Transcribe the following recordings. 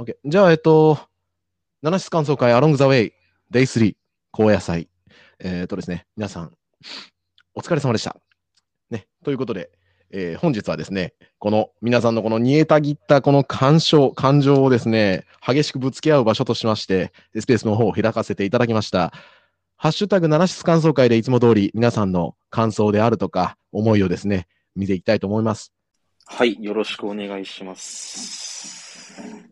OK。じゃあ、えっと、七室感想会、アロングザウェイ、デイ3、高野菜。えっ、とですね、皆さん、お疲れ様でした。ね、ということで、えー本日はですね、この皆さんのこの煮えたぎったこの感傷、感情をですね、激しくぶつけ合う場所としまして、スペースの方を開かせていただきました。ハッシュタグ七室感想会でいつも通り皆さんの感想であるとか、思いをですね、見ていきたいと思います。はい、よろしくお願いします。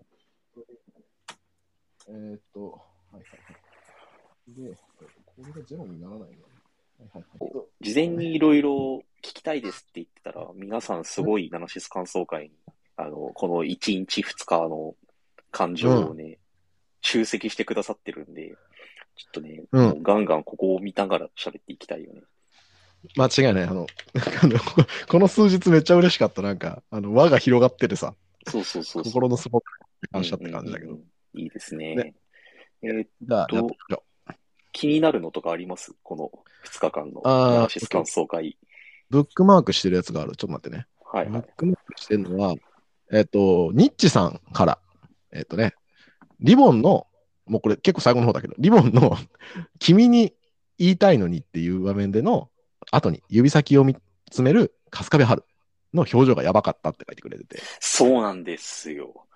えーっと、はいはいはい。で、これがゼロにならないの？はいはいはい。事前にいろいろ聞きたいですって言ってたら、皆さんすごいナナシス感想会に、あの、この1日2日の感情をね、集積してくださってるんで、ちょっとね、うんガンガンここを見ながら喋っていきたいよね。間違いない。あの、この数日めっちゃ嬉しかった。なんか、あの、輪が広がっててさ、そうそうそうそう。心の底から感謝って感じだけど。うんうんうんいいですね。ねえーってみましょう気になるのとかあります？この2日間のあーナナシス感想会。ブックマークしてるやつがある。ちょっと待ってね。はいはいブッ。クマークしてるのは、えっ、と、ニッチさんから、えっ、とね、リボンの、もうこれ結構最後の方だけど、リボンの君に言いたいのにっていう場面での後に指先を見つめる春日部春の表情がやばかったって書いてくれてて、そうなんですよ。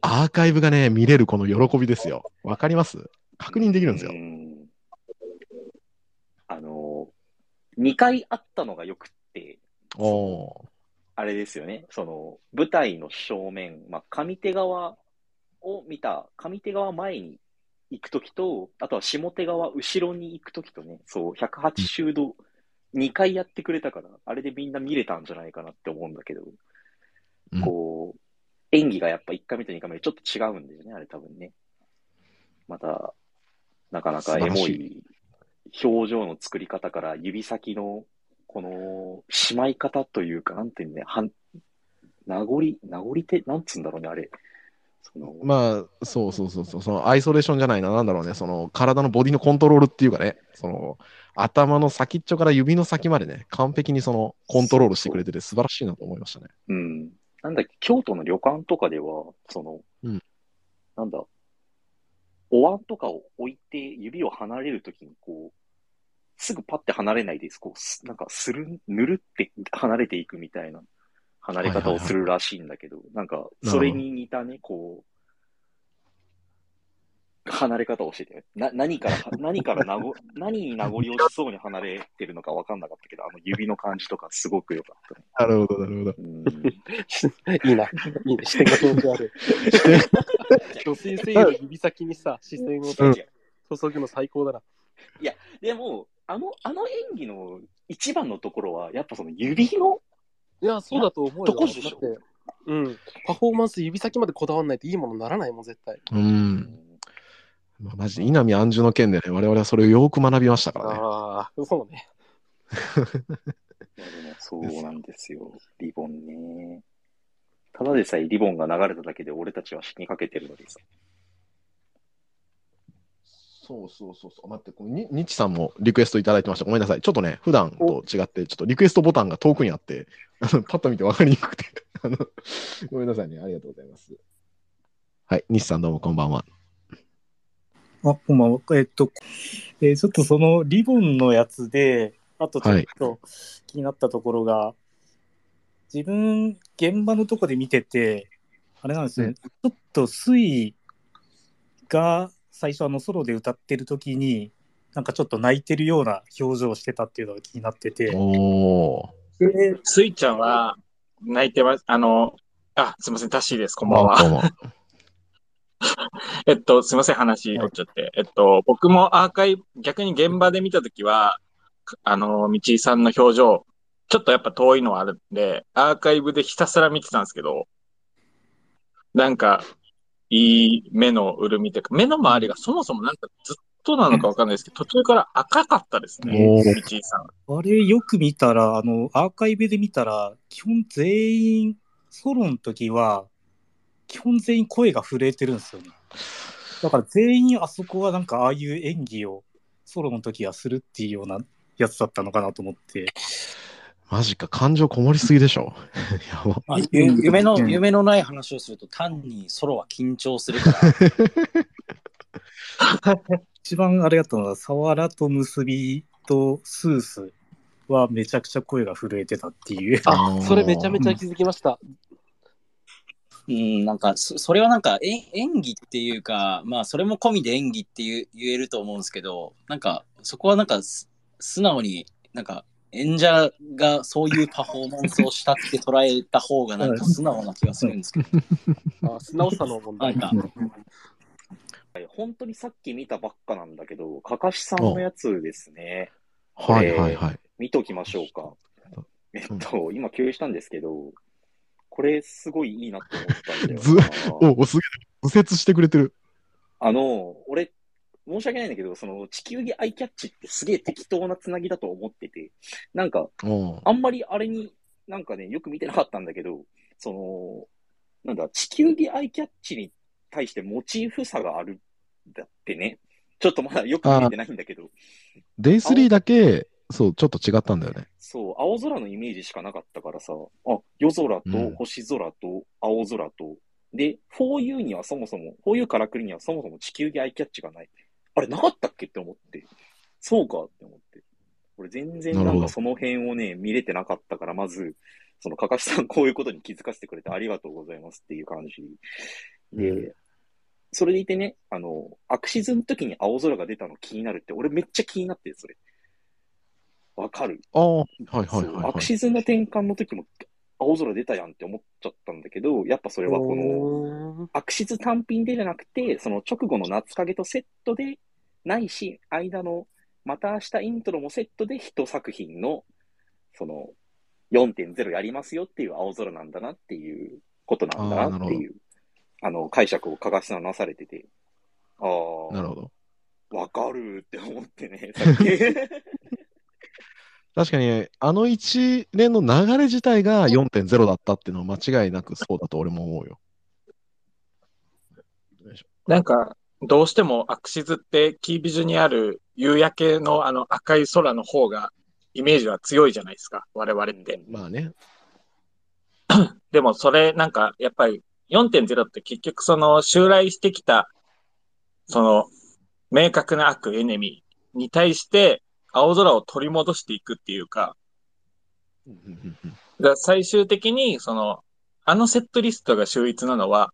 アーカイブがね、見れるこの喜びですよ。わかります？確認できるんですよ。う。ん。あの、2回あったのがよくって、おー。あれですよね、その、舞台の正面、まあ、上手側を見た、上手側前に行くときと、あとは下手側後ろに行くときとね、そう、180度、2回やってくれたから、あれでみんな見れたんじゃないかなって思うんだけど、うんこう、演技がやっぱ1回目と2回目でちょっと違うんだよね、あれ多分ね。また、なかなかエモい表情の作り方から指先のこのしまい方というか、なんていうんだよ、はん、名残、名残手、なんつうんだろうね、あれ。その、まあ、そうそうそうそう、そのアイソレーションじゃないな、なんだろうね、その体のボディのコントロールっていうかね、その頭の先っちょから指の先までね、完璧にそのコントロールしてくれてて素晴らしいなと思いましたね。うん。なんだっけ、京都の旅館とかでは、その、うんなんだ、お椀とかを置いて指を離れるときに、こう、すぐパッて離れないです。こうす、なんか、する、ぬるって離れていくみたいな離れ方をするらしいんだけど、なんか、それに似たね、こう、離れ方をしてて、な、何から、何からなご、何に名残惜しそうに離れてるのか分かんなかったけど、あの指の感じとかすごく良かったね。なるほど、なるほど。うん いいな。いいね。視点が遠くある。女性声優の指先にさ、視線をうん注ぐの最高だな。でも、あの、あの演技の一番のところは、やっぱその指の、いや、そうだと思うよ。どこでしょうん。パフォーマンス指先までこだわんないといいものにならないもん、絶対。うん。まあマジで稲見安住の件でね、我々はそれをよく学びましたからね。ああ、そうね。いやでもそうなんですよ。リボンね。ただでさえリボンが流れただけで俺たちは死にかけてるのにさ。そうそうそうそう。待って、このにニッチさんもリクエストいただいてました。ごめんなさい。ちょっとね、普段と違って、ちょっとリクエストボタンが遠くにあって、あのパッと見て分かりにくくて。あのごめんなさいね。ありがとうございます。はい。西さんどうもこんばんは。あ、こんばんは。えっと、えーちょっとそのリボンのやつで、あとちょっと気になったところが、自分、現場のとこで見てて、あれなんですね、うんちょっと水が最初あのソロで歌ってる時に、なんかちょっと泣いてるような表情をしてたっていうのが気になってて、おスイちゃんは泣いてます。あの、あ、すみません、タッシーです。こんばんは。えっと、すみません、話取っちゃって。えっと、僕もアーカイブ、逆に現場で見たときは、あの、道井さんの表情、ちょっとやっぱ遠いのはあるんで、アーカイブでひたすら見てたんですけど、なんか、いい目の潤みというか、目の周りがそもそもなんかずっとなのかわかんないですけど、途中から赤かったですね、道井さん。あれよく見たら、あの、アーカイブで見たら、基本全員、ソロの時は、基本全員声が震えてるんですよね。だから全員あそこはなんかああいう演技をソロの時はするっていうようなやつだったのかなと思って。マジか、感情こもりすぎでしょ。やば。まあゆ夢の、うん夢のない話をすると単にソロは緊張するから、一番あれだったのは、サワラと結びとスースはめちゃくちゃ声が震えてたっていう。あ、それめちゃめちゃ気づきました。うん、なんかそ、それはなんかえ演技っていうか、まあ、それも込みで演技っていう言えると思うんですけど、なんか、そこはなんかす、素直になんか、演者がそういうパフォーマンスをしたって捉えた方がなんか素直な気がするんですけど、あ素直さの問題。か、本当にさっき見たばっかなんだけど、かかしさんのやつですね。はいはいはい。見ときましょうか。えっと、今共有したんですけど、これすごいいいなって思ったんだよずな。お、おすげえ。右折してくれてる。あの、俺、申し訳ないんだけど、その地球儀アイキャッチってすげえ適当なつなぎだと思ってて、なんか、あんまりあれになんかね、よく見てなかったんだけど、その、なんだ、地球儀アイキャッチに対してモチーフ差があるんだってね。ちょっとまだよく見えてないんだけど、デイスリーだけ、そう、ちょっと違ったんだよね。そう、青空のイメージしかなかったからさ、あ、夜空とうん星空と青空と、で、4U にはそもそも、4U からくりにはそもそも地球儀アイキャッチがない。あれなかったっけって思って。そうかって思って。俺全然なんかその辺をね、見れてなかったから、まず、そのかかしさんこういうことに気づかせてくれてありがとうございますっていう感じ。で、うそれでいてね、あの、アクシズの時に青空が出たの気になるって、俺めっちゃ気になってる、それ。わかるああ、はいはいはい、はい。アクシズの転換の時も青空出たやんって思っちゃったんだけど、やっぱそれはこの、の、アクシズ単品でじゃなくて、その直後の夏影とセットで、ないし、間の、また明日イントロもセットで一作品の、その、4.0やりますよっていう青空なんだなっていうことなんだなっていう、あの、解釈をかがしさんなされてて、ああ、なるほど。わかるって思ってね、さっき。確かに、あの一連の流れ自体が4.0だったっていうのは間違いなくそうだと俺も思うよ。なんか、どうしてもアクシズってキービジュにある夕焼けのあの赤い空の方がイメージは強いじゃないですか、我々って。まあね。でもそれなんかやっぱり4.0って結局その襲来してきたその明確な悪エネミーに対して青空を取り戻していくっていうか、だ最終的にそのあのセットリストが秀逸なのは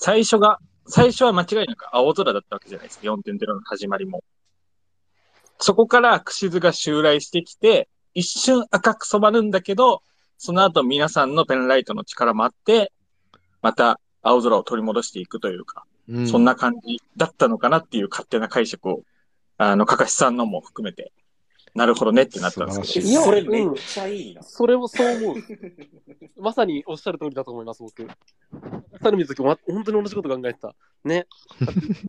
最初が、最初は間違いなく青空だったわけじゃないですか、4.0の始まりも。そこからアクシズが襲来してきて、一瞬赤く染まるんだけど、その後皆さんのペンライトの力もあって、また青空を取り戻していくというか、うん。そんな感じだったのかなっていう勝手な解釈を、あの、かかしさんのも含めて、なるほどねってなったんですけど。いいやそれめっちゃいいな。それもそう思う。まさにおっしゃる通りだと思います、僕。サルミズ君、本当に同じこと考えてた。ね。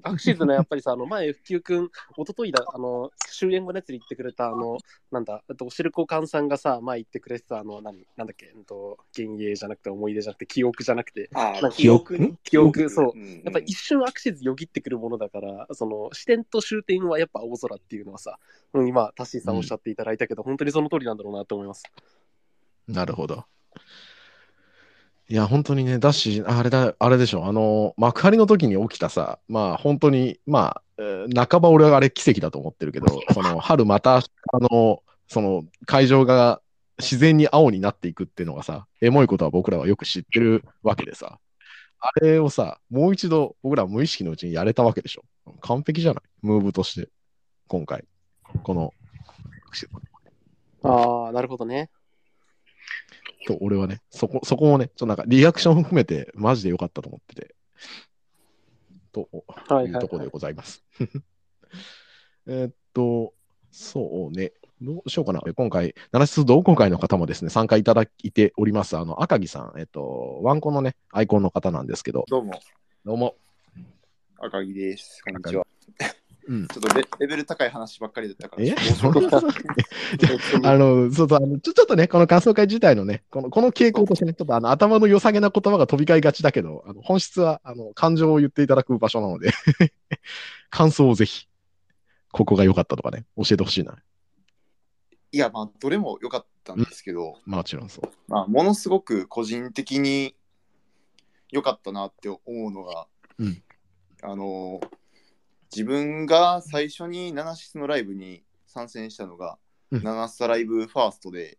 アクシズのやっぱりさ、あの、前、ふきゅうくん、一昨日だ、あの、終演後のやつに言ってくれた、あの、なんだ、あと、おしるこかんさんがさ、前言ってくれてた、あの、何、なんだっけ、うんと、幻影じゃなくて、思い出じゃなくて、記憶じゃなくて、記憶ね。記憶そううん。やっぱり一瞬アクシズよぎってくるものだから、その視点と終点はやっぱ青空っていうのはさ、うん、今、タッシーさんおっしゃっていただいたけど、本当にその通りなんだろうなと思います。なるほど。いや、本当にね、だし、あれだ、あれでしょ、あの、幕張の時に起きたさ、まあ、本当に、まあ、えー半ば俺はあれ奇跡だと思ってるけど、その、春また、あの、その、会場が自然に青になっていくっていうのがさ、エモいことは僕らはよく知ってるわけでさ、あれをさ、もう一度僕らは無意識のうちにやれたわけでしょ。完璧じゃない？ムーブとして、今回。この、ああ、なるほどね。と、俺はね、そこ、そこもね、ちょっとなんかリアクション含めて、マジで良かったと思ってて。とはいはい、いうところでございます。えーっと、そうね。どうしようかな。今回、七室同好会の方もですね、参加いただいております。あの、赤木さん、えっと、ワンコのね、アイコンの方なんですけど、どうも、どうも。赤木です。こんにちは。うん。ちょっとレレベル高い話ばっかりだったから、え？あの、そうそう、あのちょ、ちょっとね、この感想会自体のね、この、この傾向としてね、ちょっとあの、頭の良さげな言葉が飛び交いがちだけど、あの、本質は、あの、感情を言っていただく場所なので、感想をぜひ、ここが良かったとかね、教えてほしいな。いや、まあ、どれも良かったんですけど、もちろんそう。まあ、ものすごく個人的に良かったなって思うのが、うんあの自分が最初にナナシスのライブに参戦したのが、うんナナスタライブファーストで、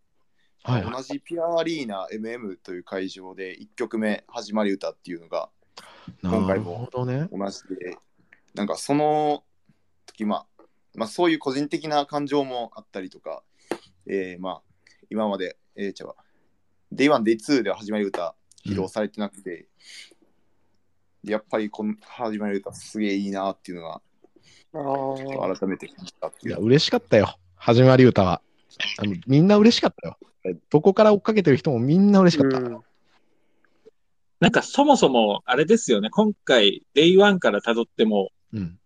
はいはい。同じピュアアリーナ MM という会場で1曲目「始まり歌」っていうのが今回も。同じでなんかその時、まあ、まあそういう個人的な感情もあったりとか、えーまあ今まで、えー、ちゃうわ Day1、Day2 では始まり歌披露されてなくて、でやっぱりこの始まり歌すげえいいなっていうのが改めて感じたっていや、いう。嬉しかったよ。始まり歌は。あのみんな嬉しかったよ。どこから追っかけてる人もみんな嬉しかった。うんなんかそもそも、あれですよね。今回、Day1 から辿っても、うん。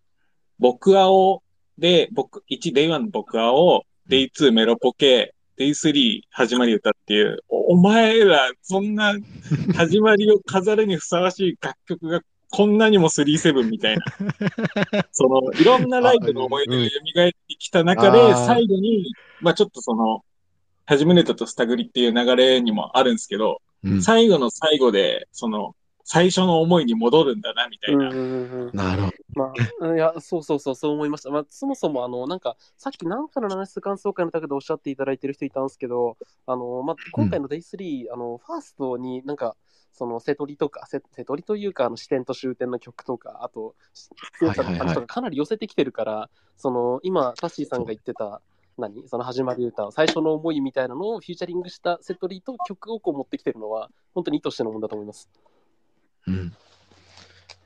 僕青で、僕、1、Day1 の僕青、Day2 メロポケ、Day3 始まり歌っていう、おお前ら、そんな 始まりを飾るにふさわしい楽曲がこんなにも37みたいな。その、いろんなライブの思い出が蘇ってきた中で、最後に、まあちょっとその、始めネタとスタグリっていう流れにもあるんですけど、うん、最後の最後で、その、最初の思いに戻るんだな、みたいな。うんうんうんなるほど。まあ、いや、そうそうそう、そう思いました。まあ、そもそも、あの、なんか、さっきなんかのナナシス感想会の中でおっしゃっていただいてる人いたんですけど、あの、まあ、今回の Day3、あの、ファーストになんか、その、瀬戸りとか、瀬瀬戸りというか、あの、視点と終点の曲とか、あと、出演者の感じとかかなり寄せてきてるから、その、今、タッシーさんが言ってた、何？その始まり歌、最初の思いみたいなのをフューチャリングしたセトリと曲をこう持ってきてるのは、本当に意図してのもんだと思います。うん。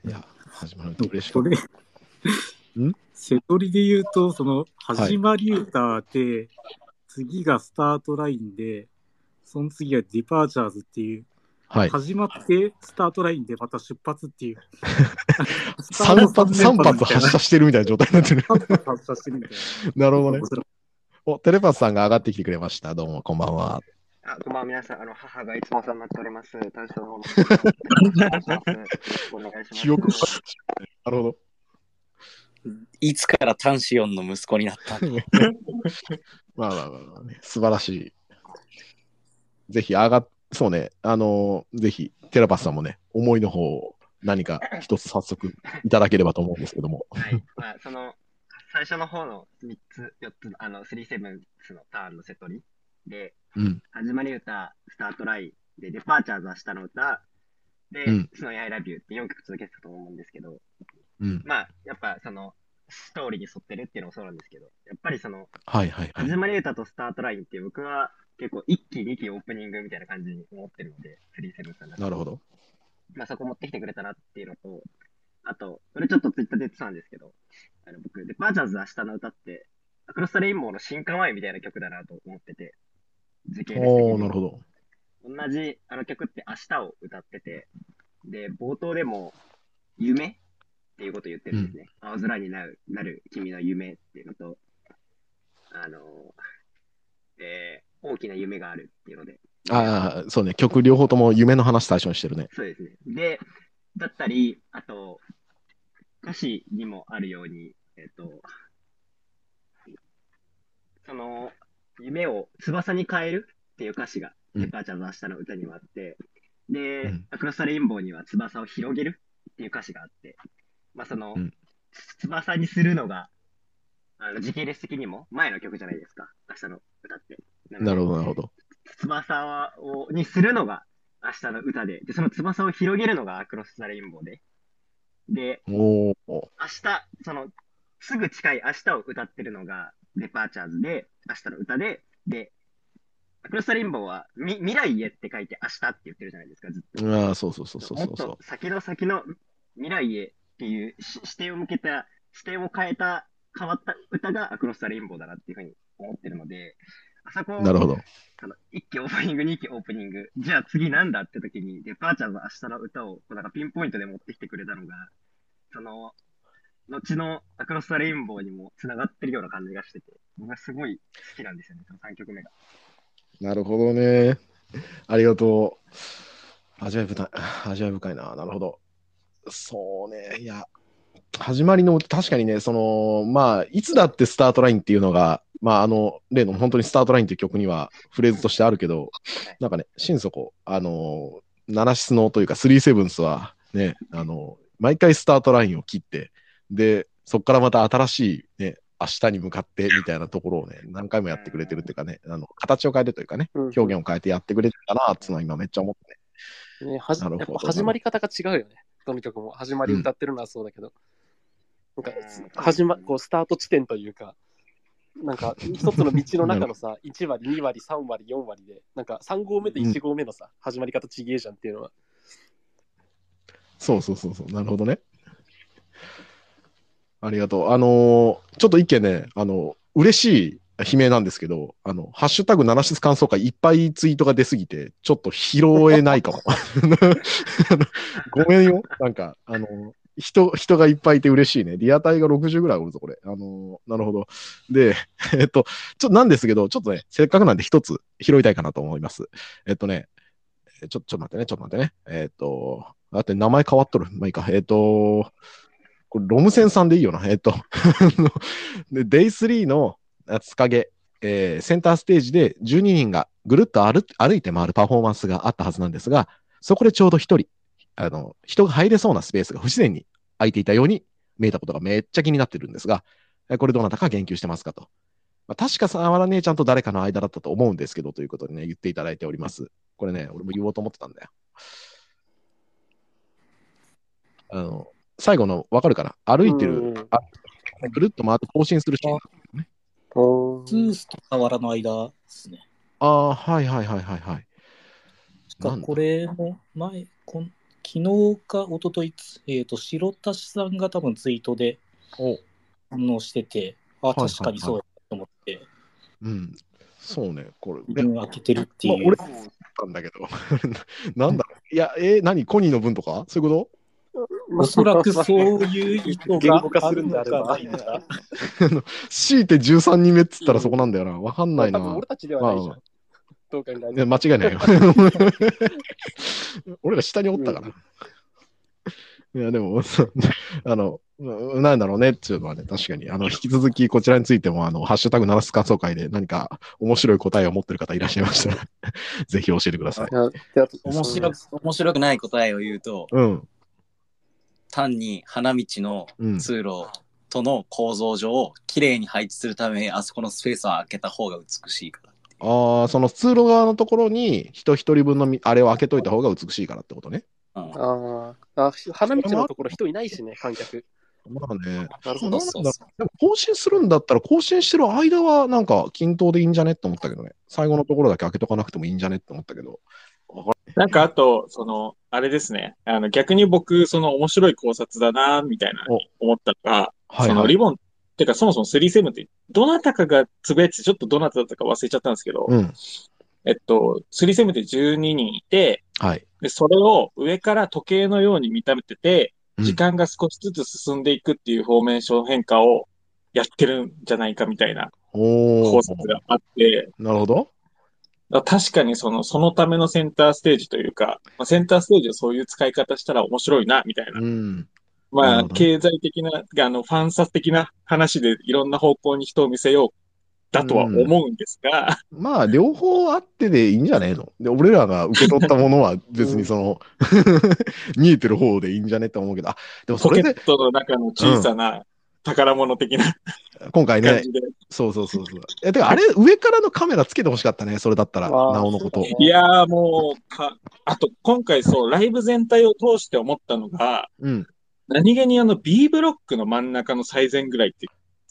いや、始まると嬉しかそった。れ、ん？セトリで言うと、その、始まり歌で、次がスタートラインで、その次は Departures っていう、はい。始まってスタートラインでまた出発っていう。3発、三発発射してるみたいな状態になってる。3発発射してるみたいな。なるほどね。お、テレパスさんが上がってきてくれました。どうも、こんばんは。あ、こんばんは、皆さん。あの、母がいつもお世話になっております。大将の方の。お願いします。記憶なるほど。いつからタンシオンの息子になったの？まあまあまあまあね、素晴らしい。ぜひ上がっ、そうね、あのーぜひ、テラパスさんもね、思いの方を何か一つ早速いただければと思うんですけども。はい。まあ、その、最初の方の3つ、4つ、あの、3セブンスのターンのセトリで、うん。始まり歌、スタートライン、で、デパーチャーズは下の歌、で、うんスノーアイラビューって4曲続けてたと思うんですけど、うん。まあ、やっぱその、ストーリーに沿ってるっていうのもそうなんですけど、やっぱりその、はいはいはい。始まり歌とスタートラインって僕は結構1期2期オープニングみたいな感じに思ってるので、37さんなるほど。まあそこ持ってきてくれたなっていうのと、あと、これちょっとツイッターで言ってたんですけど、あの僕、デパーチャーズ明日の歌って、アクロスタレインボーの新刊ワインみたいな曲だなと思ってて、時系列的おなるほど。同じあの曲って明日を歌ってて、で、冒頭でも、夢っていうことを言ってるんですね。青空になるなる君の夢っていうのと、あの、えー大きな夢があるっていうので、ああ、そうね、曲両方とも夢の話最初にしてるね。そうですね。で、だったり、あと、歌詞にもあるように、えっ、と、その、夢を翼に変えるっていう歌詞が、うん。デパーチャーズ明日の歌にもあって、で、うん。アクロスタレインボーには翼を広げるっていう歌詞があって、まあその、うん。翼にするのが、あの時系列的にも前の曲じゃないですか、明日の歌って。なるほど、なるほど。翼をにするのが明日の歌で、で、その翼を広げるのがアクロス・ザ・レインボーで、で、明日、その、すぐ近い明日を歌ってるのがデパーチャーズで、明日の歌で、で、アクロス・ザ・レインボーはみ未来へって書いて明日って言ってるじゃないですか、ずっと。ああ、そうそうそうそうもっそうそと先の先の未来へっていうし視点を向けた、視点を変えた、変わった歌がアクロス・ザ・レインボーだなっていうふうに思ってるので、あそこう。なるほど。あの、1期オープニング、2期オープニング。じゃあ次なんだって時に、デパーチャーズ明日の歌を、こうなんかピンポイントで持ってきてくれたのが、その、後のアクロス・ザ・レインボーにも繋がってるような感じがしてて、僕はすごい好きなんですよね、その3曲目が。なるほどね。ありがとう。味わい深い、味わい深いな。なるほど。そうね。いや、始まりの、確かにね、その、まあ、いつだってスタートラインっていうのがまあ、あの、例の本当にスタートラインっていう曲にはフレーズとしてあるけど、なんかね、心底、あの、ナナシスのというか、スリーセブンスはね、あの、毎回スタートラインを切って、で、そこからまた新しいね、明日に向かってみたいなところをね、何回もやってくれてるっていうかね、あの、形を変えてというかね、うん表現を変えてやってくれてたなっていうのは今めっちゃ思ってね。ね、はじなるほど始まり方が違うよね。どの曲も。始まり歌ってるのはそうだけど。なんか、始ま、こう、スタート地点というか、なんか、一つの道の中のさ、1割、2割、3割、4割で、なんか、3合目と1合目のさ、始まり方ちげえじゃんっていうのは。そうそうそうそう、なるほどね。ありがとう。あのーちょっと一件ね、あの、嬉しい悲鳴なんですけど、あの、ハッシュタグ七室感想会いっぱいツイートが出すぎて、ちょっと拾えないかも。ごめんよ。なんか、あの、人、人がいっぱいいて嬉しいね。リアタイが60ぐらいおるぞ、これ。あのーなるほど。で、えっと、ちょっとなんですけど、ちょっとね、せっかくなんで一つ拾いたいかなと思います。えっとね、えちょ、ちょっと待ってね、ちょっと待ってね。えっと、だって名前変わっとる。まあいいか。えっと、これ、ロムセンさんでいいよな。えっと、で、デイ3の夏影、えーセンターステージで12人がぐるっと歩歩いて回るパフォーマンスがあったはずなんですが、そこでちょうど一人、あの、人が入れそうなスペースが不自然に空いていたように見えたことがめっちゃ気になってるんですが、これどなたか言及してますかと。まあ、確か沢原姉ちゃんと誰かの間だったと思うんですけど、ということでね、言っていただいております。これね、俺も言おうと思ってたんだよ。あの、最後の、わかるかな？歩いてうんる、あぐるっと回って更新するシーン。おツースと河原の間ですね。ああ、はいはいはいはいはい。確かこれも前、こん昨日か一昨日えっ、と、白田さんが多分ツイートでお反応してて、あ、はいはい確かにそうやと思って、うん。そうね、これ。自分開けてるっていう。まあ俺なんだけど。なんだ？ろう。いや、えー何？コニーの分とか？そういうこおそらくそういう意図言が語化するんであればあるのかないのかと強いて13人目っつったらそこなんだよな。わかんないな。俺たちではないじゃまん。どう考えて間違いないよ。俺ら下におったから。いや、でも、そうあの、うなんだろうねっていうのはね、確かに、あの、引き続きこちらについても、あの、ハッシュタグナラス感想会で何か面白い答えを持ってる方いらっしゃいましたら、ぜひ教えてください。面白く、面白くない答えを言うと、うん。単に花道のうん。通路との構造上をきれいに配置するため、あそこのスペースは開けた方が美しいから。ああ、その通路側のところに人一人分のみあれを開けといた方が美しいからってことね。うんあーあ、花道のところ人いないしね、観客。まあね。なるほど。そうそうそうでも更新するんだったら、更新してる間はなんか均等でいいんじゃねって思ったけどね。最後のところだけ開けとかなくてもいいんじゃねって思ったけど。なんかあと、その、あれですね。あの、逆に僕、その面白い考察だな、みたいな思ったのが、はいはい。そのリボン、てかそもそも37って、どなたかがつぶやいてて、ちょっとどなただったか忘れちゃったんですけど、うん。えっと、37って12人いて、はい。で、それを上から時計のように見立てて、うん時間が少しずつ進んでいくっていうフォーメーション変化をやってるんじゃないかみたいな。考察があって、なるほど。確かにその、そのためのセンターステージというか、まあ、センターステージをそういう使い方したら面白いな、みたいな。うん。なまあ、経済的な、あの、ファンサ的な話でいろんな方向に人を見せよう、だとは思うんですが、まあ、両方あってでいいんじゃねえの。で、俺らが受け取ったものは別にその、見えてる方でいいんじゃねって思うけど、あ、でもそれでポケッ、トの中の小さな宝物的な今回ね。そうそうそうそう。え、てか、あれ、上からのカメラつけてほしかったね、それだったら、なおのこと。いやーもう、か、あと、今回そう、ライブ全体を通して思ったのが、うん。何気にあの B ブロックの真ん中の最前ぐらいって、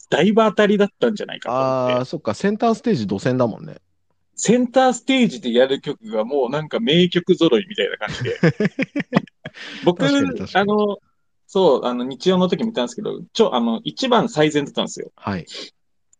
だいぶ当たりだったんじゃないかと思ってああ、そっか、センターステージ土線だもんね。センターステージでやる曲がもうなんか名曲揃いみたいな感じで。僕、あの、そう、あの、日曜の時見たんですけど、ちょ、あの、一番最前だったんですよ。はい。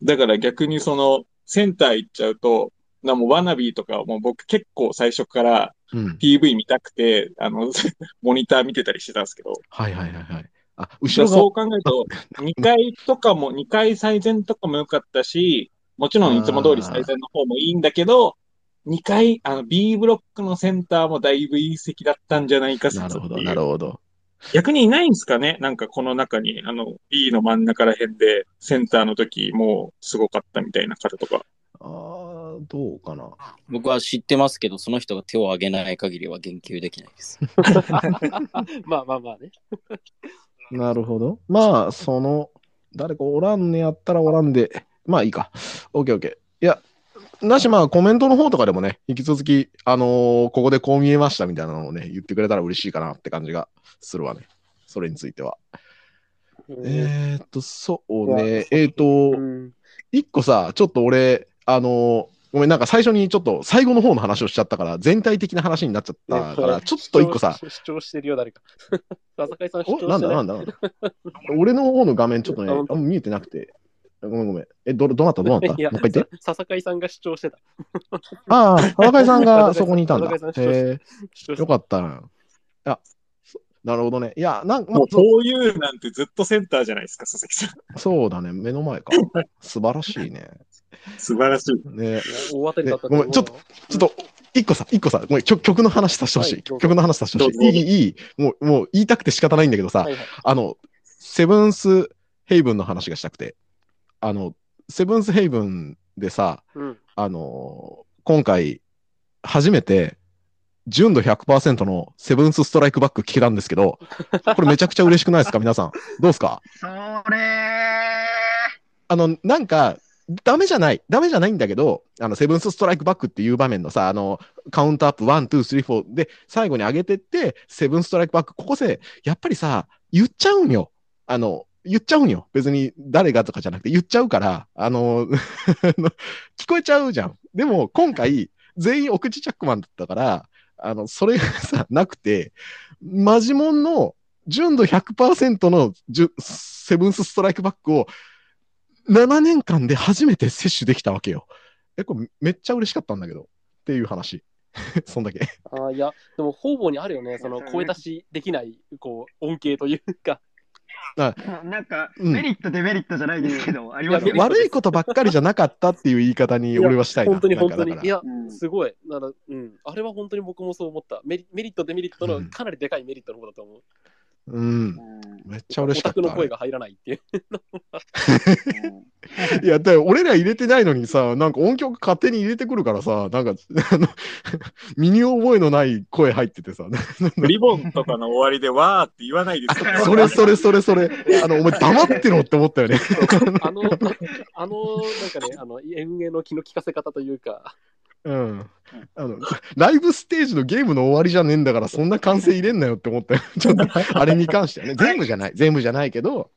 だから逆にその、センター行っちゃうと、なもうワナビーとかはもう僕結構最初からうん。PV 見たくて、あの、モニター見てたりしてたんですけど、はいはいはいはい。あ、じ後ろそう考えると、2階とかも、2階最前とかも良かったし、もちろんいつも通り最前の方もいいんだけど、2階、あの B ブロックのセンターもだいぶいい席だったんじゃないか説なるほど、なるほど。逆にいないんですかね？なんかこの中に、あの、B の真ん中ら辺で、センターの時、もうすごかったみたいな方とか。あーどうかな？僕は知ってますけど、その人が手を挙げない限りは言及できないです。まあまあまあね。なるほど。まあ、その、誰かおらんねやったらおらんで、まあいいか。オッケーオッケー。いや、なし、まあコメントの方とかでもね、引き続き、あのーここでこう見えましたみたいなのをね、言ってくれたら嬉しいかなって感じがするわね。それについては。えーっと、そうね。えーっと、うん一個さ、ちょっと俺、あのーごめん、なんか最初にちょっと最後の方の話をしちゃったから、全体的な話になっちゃったから、ねちょっと一個さ、主張してるよ、誰か。なんだなんだなんだ俺の方の画面ちょっとね、あんま見えてなくて。ごめんごめん。え、ど、どなった？どなった もういや一回言って。笹海さんが主張してた。ああ、田中さんがそこにいたんだ。へえ、主張してよかったな。いや、そなるほどね。いや、なんか、まもう、あそそういうなんてずっとセンターじゃないですか、佐々木さん。そうだね、目の前か。素晴らしいね。素晴らしい。ね大当たりだったねごめんちょっとちょっと、一個さ、一個さ、ごめん、曲曲の話させてほしい。はいどうぞ曲の話させてほしい。どうぞいい、いい。もう、もう言いたくて仕方ないんだけどさ、はいはいあの、セブンスヘイブンの話がしたくて、あの、セブンスヘイブンでさ、うんあの、今回、初めて、純度100%のセブンスストライクバック聞けたんですけど、これめちゃくちゃ嬉しくないですか？皆さん。どうですか？それあの、なんか、ダメじゃない。ダメじゃないんだけど、あの、 Seventh Strike Back っていう場面のさ、あの、カウントアップ、 one, two, three, four で、最後に上げてって、 Seventh Strike Back、ここで、やっぱりさ、言っちゃうんよ。あの、言っちゃうんよ。別に誰がとかじゃなくて言っちゃうから、あの、聞こえちゃうじゃん。でも、今回、全員お口チャックマンだったから、あの、それがさ、なくて、マジモンの純度100%のじゅセブンスストライクバックを7年間で初めて摂取できたわけよ。え、これめっちゃ嬉しかったんだけど。っていう話。そんだけ。あーいや、でも方々にあるよね、その声出しできない、こう、恩恵というか。なんか、うんメリット、デメリットじゃないですけど、ありま。悪いことばっかりじゃなかったっていう言い方に俺はしたいな。本当に本当に。かだからいや、うんすごい。なら、うん。あれは本当に僕もそう思った。メリメリット、デメリットのうんかなりでかいメリットの方だと思う。うん。うんめっちゃ嬉しオかった。の声が入らないっていう。いや、俺ら入れてないのにさ、なんか音響勝手に入れてくるからさ、なんか、あの、身に覚えのない声入っててさ、リボンとかの終わりでわーって言わないですよ。それそれそれそれ、あの、お前黙ってろって思ったよね。あの、あの、なんかね、あの、運営の気の利かせ方というか、うん。あの、ライブステージのゲームの終わりじゃねえんだから、そんな歓声入れんなよって思ったよ。ちょっと、あれに関してはね。全部じゃない。全部じゃないけど、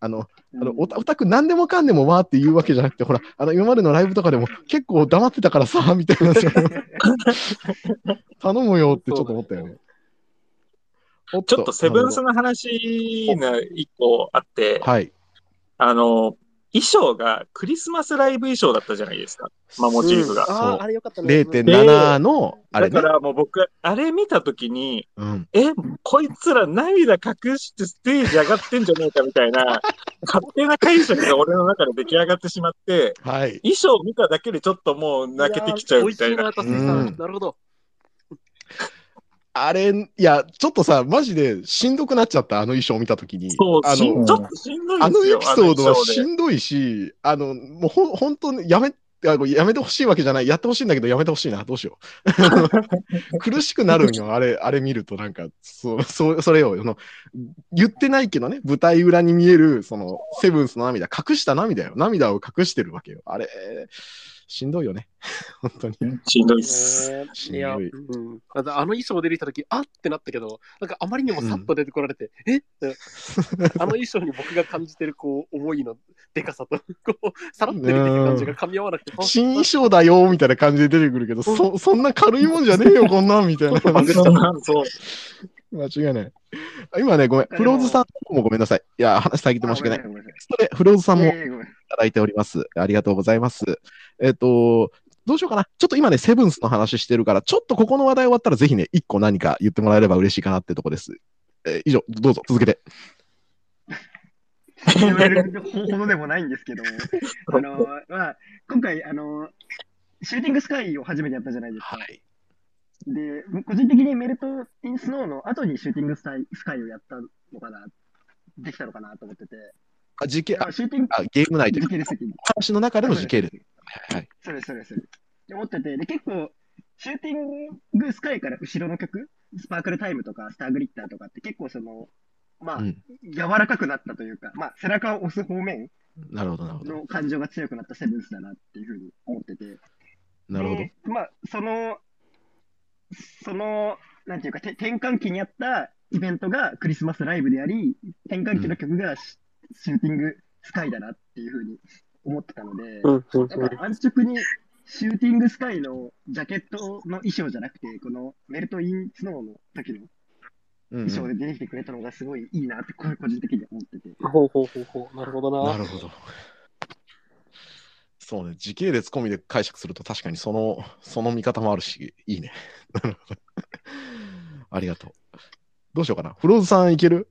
あの、あのオタオタク何でもかんでもわーって言うわけじゃなくて、ほら、あの、今までのライブとかでも結構黙ってたからさ、みたいなさ、頼むよってちょっと思ったよね。おちょっとセブンスなの話が一個あって、はい。あの、衣装がクリスマスライブ衣装だったじゃないですか。マモチーフが。うんああ、あれよかったね。0.7の、あれねだか。らもう僕、あれ見たときに、うん。え、こいつら涙隠してステージ上がってんじゃねえかみたいな、勝手な解釈が俺の中で出来上がってしまって、はい。衣装見ただけでちょっともう泣けてきちゃうみたいな。いうんん。なるほど。あれ、いや、ちょっとさ、マジでしんどくなっちゃった、あの衣装見たときに。そう、あの、ちょっとしんどいあのエ。ピソードはしんどいし、あの、もうほん、本当にやめ、やめてほしいわけじゃない。やってほしいんだけど、やめてほしいな。どうしよう。苦しくなるんよ。あれ、あれ見ると、なんか、そう、そう、それを、その、言ってないけどね、舞台裏に見える、その、セブンスの涙、隠した涙よ。涙を隠してるわけよ。あれ、しんどいよね。本当に。しんどいっす。ねしんどいいや、うん。あの衣装出てきたとき、あってなったけど、なんかあまりにもさっと出てこられて、え？って あの衣装に僕が感じてる、こう、思いのでかさと、こう、さらって出てくる感じが噛み合わなくて、あ新衣装だよ、みたいな感じで出てくるけど、そ、そんな軽いもんじゃねえよ、こんなん、みたいな。そう間違いない。あ今ね、ごめん。フローズさんもごめんなさい。いや、話遮って申し訳ないそれ、フローズさんもただいております。ありがとうございます。えっ、と、どうしようかな。ちょっと今ね、セブンスの話してるから、ちょっとここの話題終わったらぜひね、一個何か言ってもらえれば嬉しいかなってとこです。えー以上、どうぞ、続けて。言われるほどでもないんですけど、あの、まあ、今回、あの、シューティングスカイを初めてやったじゃないですか。はい。で、個人的にメルト・イン・スノーの後にシューティングスタイスカイをやったのかな、できたのかなと思ってて、あ時系あシューティング、あゲーム内で時系列的に。話の中での時系列。はいはい。そうです、そうです。って思ってて、で、結構、シューティングスカイから後ろの曲、スパークルタイムとか、スターグリッターとかって結構その、まあ、うん柔らかくなったというか、まあ、背中を押す方面なるほど、なるほど。の感情が強くなったセブンスだなっていうふうに思ってて。なるほど。でまあ、その、その、なんていうか、て転換期にあったイベントがクリスマスライブであり、転換期の曲がシ,、シューティングスカイだなっていうふうに思ってたので、うんうんなんか安直にシューティングスカイのジャケットの衣装じゃなくて、このメルトインスノーの時の衣装で出てきてくれたのがすごいいいなって、これ個人的には思ってて。ほうほうほうほう。なるほどな。なるほど。そうね、時系列込みで解釈すると確かにその、その見方もあるし、いいね。なるほど。ありがとう。どうしようかな。フローズさんいける？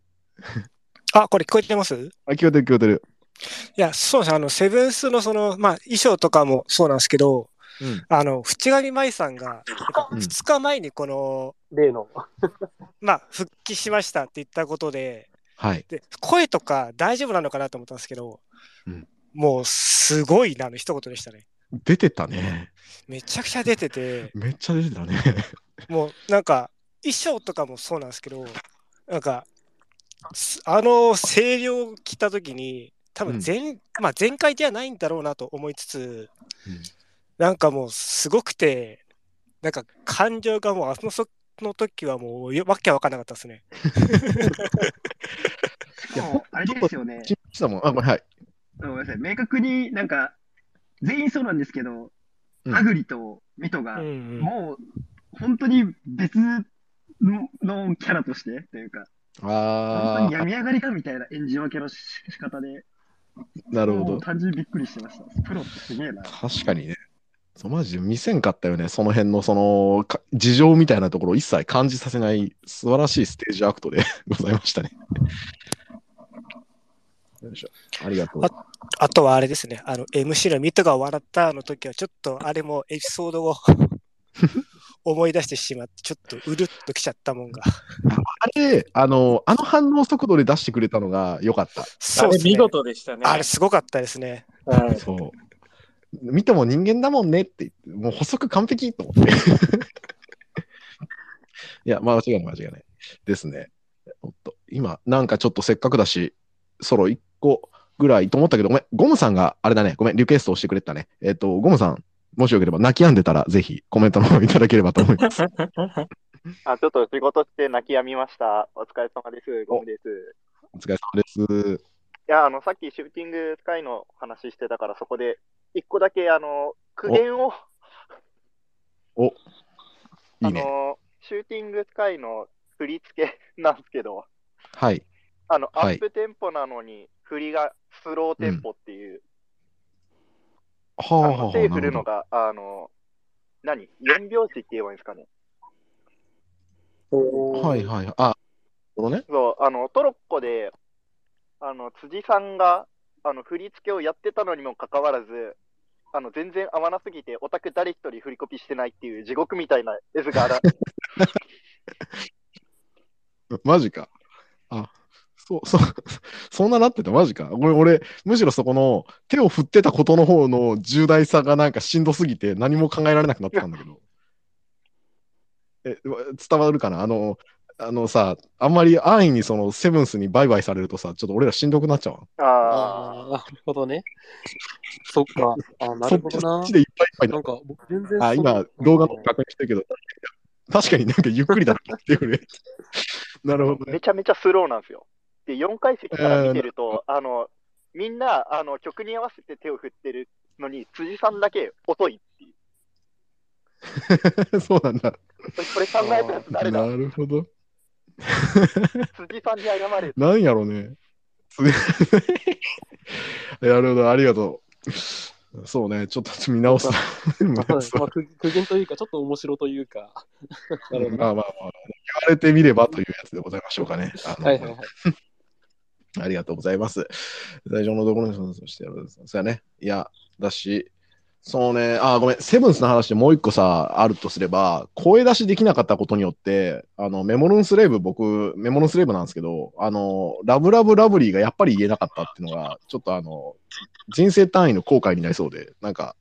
あ、これ聞こえてます？あ、聞こえてる聞こえてる。いや、そうです。あの、セブンスのその、まあ、衣装とかもそうなんですけど、うん。あの、淵上舞さんが、やっぱうん2日前にこの、例の。まあ、復帰しましたって言ったことで、はい。で、声とか大丈夫なのかなと思ったんですけど、うんもう、すごいなの一言でしたね。出てたね。めちゃくちゃ出てて、めっちゃ出てたね。もう、なんか、衣装とかもそうなんですけど、なんか、すあの声量を着たときに、多分全、まあ、全開ではないんだろうなと思いつつ、なんかもうすごくて、なんか感情がもうあのその時はもうよわけわかんなかったですね。しかも、あれですよね。ちしたもん。あ、ごめんはい。ごめんなさい。明確になんか、全員そうなんですけど、うんアグリとミトがうん、うんもう、本当に別ののキャラとしてというか、あに病み上がりかみたいな演じ分けのし仕方で、ー、なるほど。単純にびっくりしてました。プロってすげえな。確かにね。そうマジで見せんかったよね。その辺のそのか事情みたいなところを一切感じさせない素晴らしいステージアクトで ございましたね。よいしょ。ありがとう。あとはあれですね、あの MC のミトが笑ったの時は、ちょっとあれもエピソードを 思い出してしまって、ちょっとうるっときちゃったもんが。あれ、あの、あの反応速度で出してくれたのが良かった。そうですね。あれ見事でしたね。あれすごかったですね。はいそう。見ても人間だもんねって言って、もう補足完璧と思って。いや、間違いない間違いない。ですね。おっと、今、なんかちょっとせっかくだし、ソロ1個ぐらいと思ったけど、ごめん、ゴムさんがあれだね、ごめん、リクエストをしてくれてたね。えっ、と、ゴムさん、もしよければ泣き止んでたら、ぜひコメントの方いただければと思います。あ、ちょっと仕事して泣き止みました。お疲れ様です。ゴムです。お疲れ様です。いや、あの、さっきシューティングスカイの話してたから、そこで、一個だけ、あの、苦言を、お、いあいね。の、シューティングスカイの振り付けなんですけど、はい。あの、アはいップテンポなのに、振りがスローテンポっていう、はあ、あはあ、はあ、の手振なるほど。るのが、あの、何 ?4 拍子って言えばいいんですかね？はいはい。あ、このね。そう、あの、トロッコで、あの、辻さんが、あの、振り付けをやってたのにもかかわらず、あの、全然合わなすぎて、オタク誰一人振りコピしてないっていう地獄みたいな絵図があら、マジか。あ、そう、そう、そんななってた、マジか。俺、俺、むしろそこの手を振ってたことの方の重大さがなんかしんどすぎて何も考えられなくなってたんだけど。え、伝わるかな？あの、あのさ、あんまり安易にそのセブンスにバイバイされるとさ、ちょっと俺らしんどくなっちゃうわ。あああ、なるほどね。そっか。あなそっちるほどなそっち。でいっぱいいっぱいになんか、僕全然た。あ、今、動画の確認してるけど、確かになんかゆっくりだったっていうね。なるほどね。めちゃめちゃスローなんですよ。で、4階席から見てると、あの、みんな、あの、曲に合わせて手を振ってるのに、辻さんだけ遅いっていう。そうなんだ。これ考えたやつ誰だ？なるほど。辻さんに謝れ。なんやろうね。なるほど、ありがとう。そうね、ちょっと見直す。見まあ、まあ、苦苦言というか、ちょっと面白というか。まあまあまあ、言われてみればというやつでございましょうかね。はいはいはい。ありがとうございます。最初のところにそして、そうやね。いや、だし、そうね、あ、ごめん、セブンスの話でもう一個さ、あるとすれば、声出しできなかったことによって、あの、メモロンスレーブ、僕、メモロンスレーブなんですけど、あの、ラブラブラブリーがやっぱり言えなかったっていうのが、ちょっとあの、人生単位の後悔になりそうで、なんか、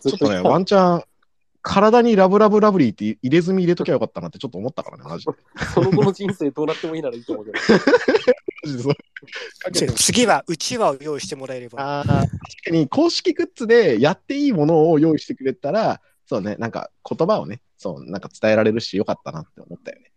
ちょっとね、ワンチャン、体にラブラブラブリーって入れ墨入れときゃよかったなってちょっと思ったからね、マジで。その 後の人生どうなってもいいならいいと思うけど。マジでそう次はうちわを用意してもらえれば。確かに公式グッズでやっていいものを用意してくれたら、そうね、なんか言葉をね、そう、なんか伝えられるし、よかったなって思ったよね。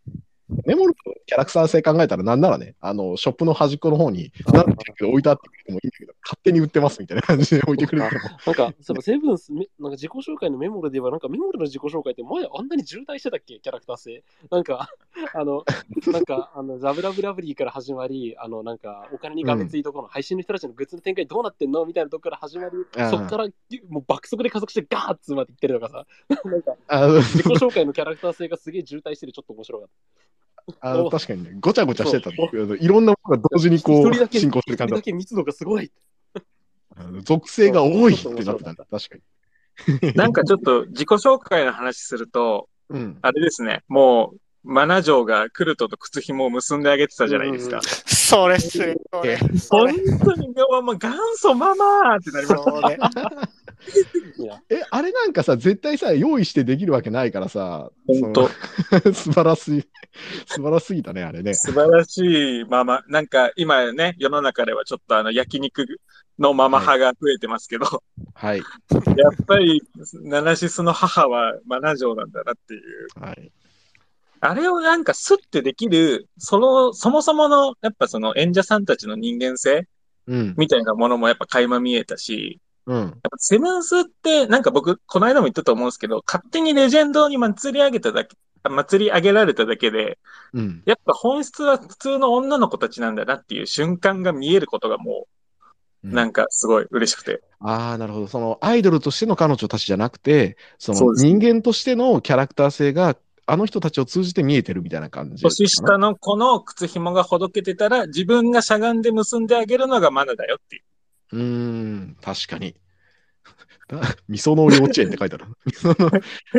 メモるキャラクター性考えたらなんならね、あの、ショップの端っこの方に、なんて置いてあってくれてもいいんだけど、勝手に売ってますみたいな感じで置いてくれても。なんか、そのセブンス、めなんか自己紹介のメモルでは、なんかメモルの自己紹介って前あんなに渋滞してたっけ？キャラクター性。なんか、あの、なんか、あの、ラブラブラブリーから始まり、あの、なんか、お金にがめついところの配信の人たちのグッズの展開どうなってんの？みたいなとこから始まり、そこからもう爆速で加速してガーッツまでいってるとかさ、なんか、あ自己紹介のキャラクター性がすげえ渋滞してるちょっと面白かった。あの確かにね、ごちゃごちゃしてた。いろんなものが同時にこう、進行してる感じだだけ密度がすごい。た。属性が多いってなってたね、確かに。なんかちょっと自己紹介の話すると、うん。あれですね、もう、マナ城がクルトと靴紐を結んであげてたじゃないですか。それっすね、それ。そ本れ。当に、もう元祖ママーってなりました。それ。いや、え、あれなんかさ、絶対さ、用意してできるわけないからさ、本当 素晴らしい、素晴らしすぎたね、あれね。素晴らしいママ。なんか今ね、世の中ではちょっとあの焼肉のママ派が増えてますけど、はい。やっぱりナナシスの母はマナ城なんだなっていう。はい。あれをなんかスッてできる、その、そもそもの、やっぱその演者さんたちの人間性うん。みたいなものもやっぱ垣間見えたし、うん。やっぱセブンスって、なんか僕、この間も言ったと思うんですけど、勝手にレジェンドに祭り上げただけ、祭り上げられただけで、うん。やっぱ本質は普通の女の子たちなんだなっていう瞬間が見えることがもう、なんかすごい嬉しくて。ああ、なるほど。そのアイドルとしての彼女たちじゃなくて、その人間としてのキャラクター性が、あの人たちを通じて見えてるみたいな感じ。年下の子の靴紐がほどけてたら、自分がしゃがんで結んであげるのがマナだよっていう。うーん、確かに。みその幼稚園って書いてある。みその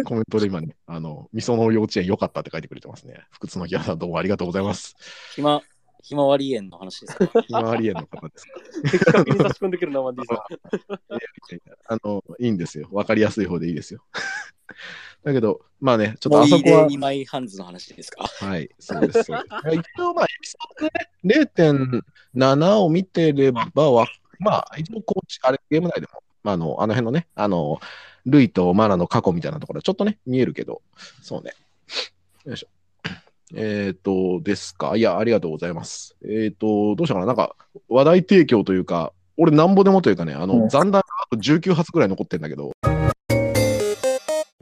コメントで今ね、あの、みその幼稚園良かったって書いてくれてますね。福津のギャラどうもありがとうございます。ひま、ひまわり園の話ですか？ひまわり園の方です。的確に差し込んでくるな、ワンディさん。あの、いいんですよ。わかりやすい方でいいですよ。だけど、まあね、ちょっとあそこは、2枚ハンズの話ですか？はい、そうです。そうです一応、まあ、エピソードでね、0.7を見てればわ、まあ、一応こう、あれ、ゲーム内でも、まあ、あの、あの辺のね、あの、ルイとマナの過去みたいなところはちょっとね、見えるけど、そうね。よいしょ。えっ、と、ですか。いや、ありがとうございます。えっ、と、どうしたかななんか、話題提供というか、俺なんぼでもというかね、あの、残弾があと19発ぐらい残ってんだけど、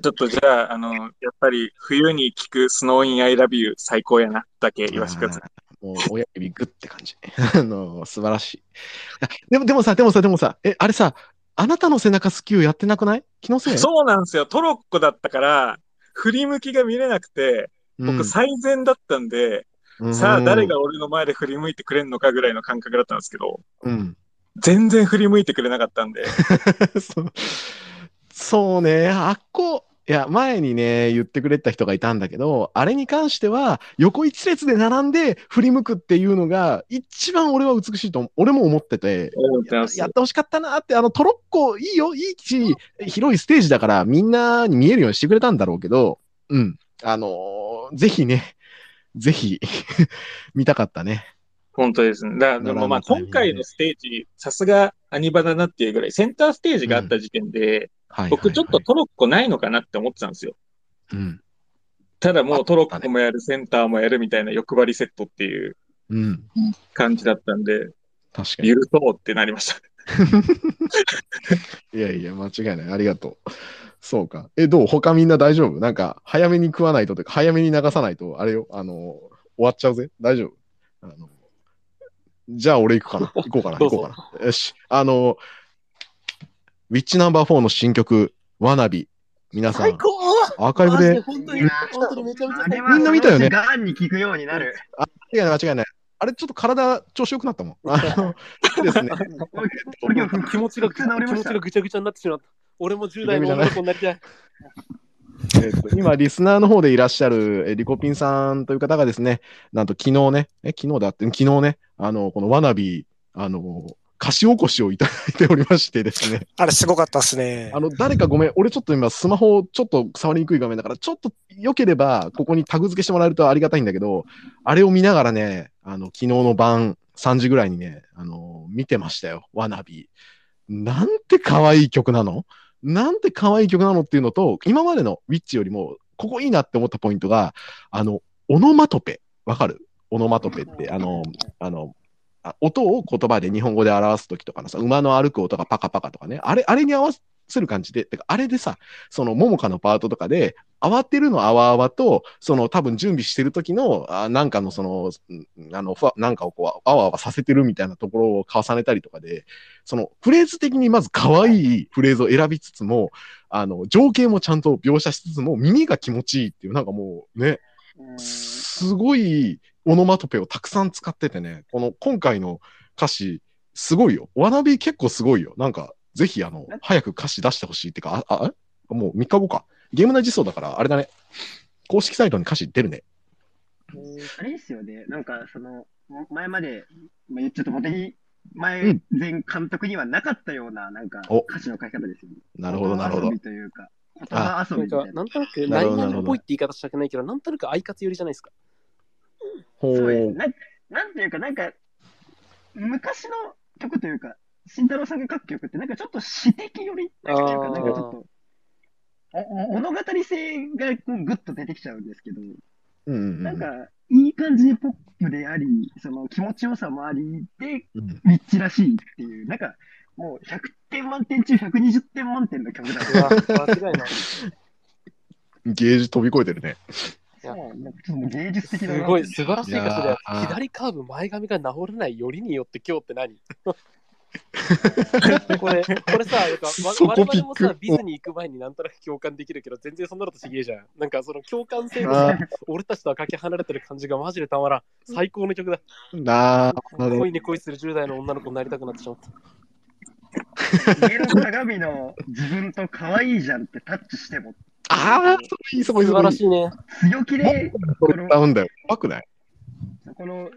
ちょっとじゃあ、あの、やっぱり冬に聴くスノーインアイラビュー最高やな、だけ言わせてください。もう親指グッって感じ。あの、素晴らしい。でも、でもさ、でもさ、でもさ、え、あれさ、あなたの背中スキューやってなくない？気のせい？そうなんですよ。トロッコだったから、振り向きが見れなくて、うん僕最善だったんで、うんさあ誰が俺の前で振り向いてくれんのかぐらいの感覚だったんですけど、うん。全然振り向いてくれなかったんで、そうそうね、あっこ、いや、前にね、言ってくれた人がいたんだけど、あれに関しては、横一列で並んで振り向くっていうのが、一番俺は美しいと、俺も思ってて、思ってますやってほしかったなって、あのトロッコいいよ、いいし、広いステージだからみんなに見えるようにしてくれたんだろうけど、うん。あのーぜひね、ぜひ、見たかったね。本当ですね。だから、でもまあ今回のステージ、さすがアニバだなっていうぐらい、センターステージがあった時点で、はい。僕ちょっとトロッコないのかなって思ってたんですよ。うん。ただもうトロッコもやる、センターもやるみたいな欲張りセットっていううん。感じだったんで、確かに。許そうってなりました。いやいや、間違いない。ありがとう。そうか。え、どう？他みんな大丈夫？なんか、早めに食わないとというか、早めに流さないと、あれよ、あの、終わっちゃうぜ。大丈夫？あのじゃあ俺行くかな。行こうかな。行こうかな。よし。あの、ウィッチナンバー4の新曲、ワナビ。皆さん、最高アーカイブで、本当に本当にめちゃめちゃみんな見たよねガンに効くようになる。あ、間違いない、間違いない。あれ、ちょっと体調子良くなったもん。あの、ですね。気持ちが、気持ちがぐちゃぐちゃになってしまった。俺も10代の女の子になりたい。えっと今、リスナーの方でいらっしゃるえリコピンさんという方がですね、なんと昨日ね、え昨日だって、昨日ね、あの、このワナビ、あの、歌詞起こしをいただいておりましてですね。あれすごかったっすね。あの、誰かごめん、俺ちょっと今スマホちょっと触りにくい画面だから、ちょっと良ければここにタグ付けしてもらえるとありがたいんだけど、あれを見ながらね、あの、昨日の晩3時ぐらいにね、あの、見てましたよ、ワナビ。なんて可愛い曲なの？なんて可愛い曲なのっていうのと、今までのウィッチよりも、ここいいなって思ったポイントが、あの、オノマトペ。わかる？オノマトペって、あの、あの、あ音を言葉で日本語で表すときとかのさ、馬の歩く音がパカパカとかね、あれ、あれに合わせる感じで、てかあれでさ、その、ももかのパートとかで、慌てるのあわあわと、その、多分準備してる時の、あなんかのその、うんあの、ふわなんかをこう、あわあわさせてるみたいなところを重ねたりとかで、その、フレーズ的にまず可愛いフレーズを選びつつも、あの、情景もちゃんと描写しつつも、耳が気持ちいいっていう、なんかもうね、すごいオノマトペをたくさん使っててね、この今回の歌詞、すごいよ。ワナビ結構すごいよ。なんか、ぜひあの、早く歌詞出してほしいっていうか、あ、あ、あ？もう3日後か。ゲーム内実装だから、あれだね。公式サイトに歌詞出るね。あれですよね、なんかその、前まで、まあ、ちょっと茂木前うん前監督にはなかったような、なんかお歌詞の書き方ですよね。なるほど、なるほど遊。びというか、言葉遊なんかびみたい、な。なんとなく、何々っぽいって言い方したくないけど、なんとなくアイカツ寄りじゃないですか。ほそうですう。なんなんていうか、なんか、昔の曲というか、慎太郎さんが書く曲って、なんかちょっと詩的より、なんかちょっと、あーなんかちょっと、おお物語性がこうグッと出てきちゃうんですけど、うんうんうん。なんか、いい感じにポップであり、その気持ちよさもありで、うんウィッチらしいっていう、なんか、もう100点満点中120点満点の曲だう わ間違いない。ゲージ飛び越えてるね。そうなんかちょっともう芸術的だなすごい素晴らしい歌詞でいや、ー左カーブ前髪が治らないよりによって今日って何？これ、これさ、なんか我々もさビズに行く前になんとなく共感できるけど、全然そんなのとちげえじゃん。なんかその共感性のさ、俺たちとはかけ離れてる感じがマジでたまらん。最高の曲だ。なあ、恋に恋する10代の女の子になりたくなってしまった。家の鏡の自分と可愛いじゃんってタッチしても、ああ、そこいい、そこいい、素。晴らしいね。強気で、これ歌うんだよ。うまくない？この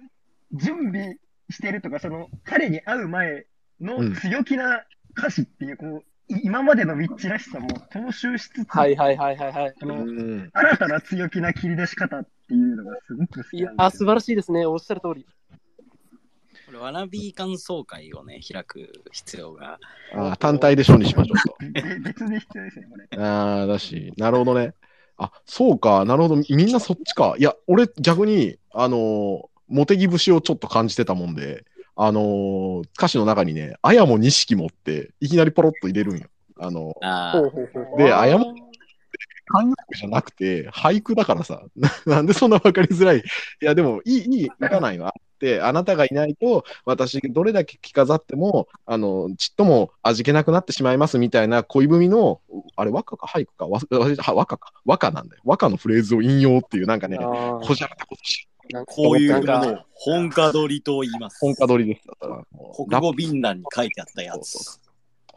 準備してるとか、その彼に会う前うんの強気な歌詞っていう、こう、い今までのウィッチらしさも踏襲しつつ、はいはいはいはいはい。このうん。新たな強気な切り出し方っていうのがすごく好きいやなん、ですよ。素晴らしいですね。おっしゃる通り。これ、わなび感想会をね、開く必要が。あー単体で処理しましょうべ 別で必要ですね、これ。と。ああ、だし、なるほどね。あ、そうか、なるほど。みんなそっちか。いや、俺逆に、あのー、モテギ節をちょっと感じてたもんで、あのー歌詞の中にね、あやも錦もって、いきなりポロッと入れるんよ。あのあほうほうほうで、あやも、漢訳じゃなくて、俳句だからさ、ななんでそんなわかりづらい？いや、でも、いい、いい歌なんよ。あって、あなたがいないと、私、どれだけ着飾っても、あの、ちっとも味気なくなってしまいますみたいな恋文の、あれ、和歌か？俳句か、わ忘れた和歌か、和歌なんだよ。和歌のフレーズを引用っていう、なんかね、こじゃれたことし、こういうなんかのを本家取りと言います。本家取りです。だから国語便欄に書いてあったやそうそうつ。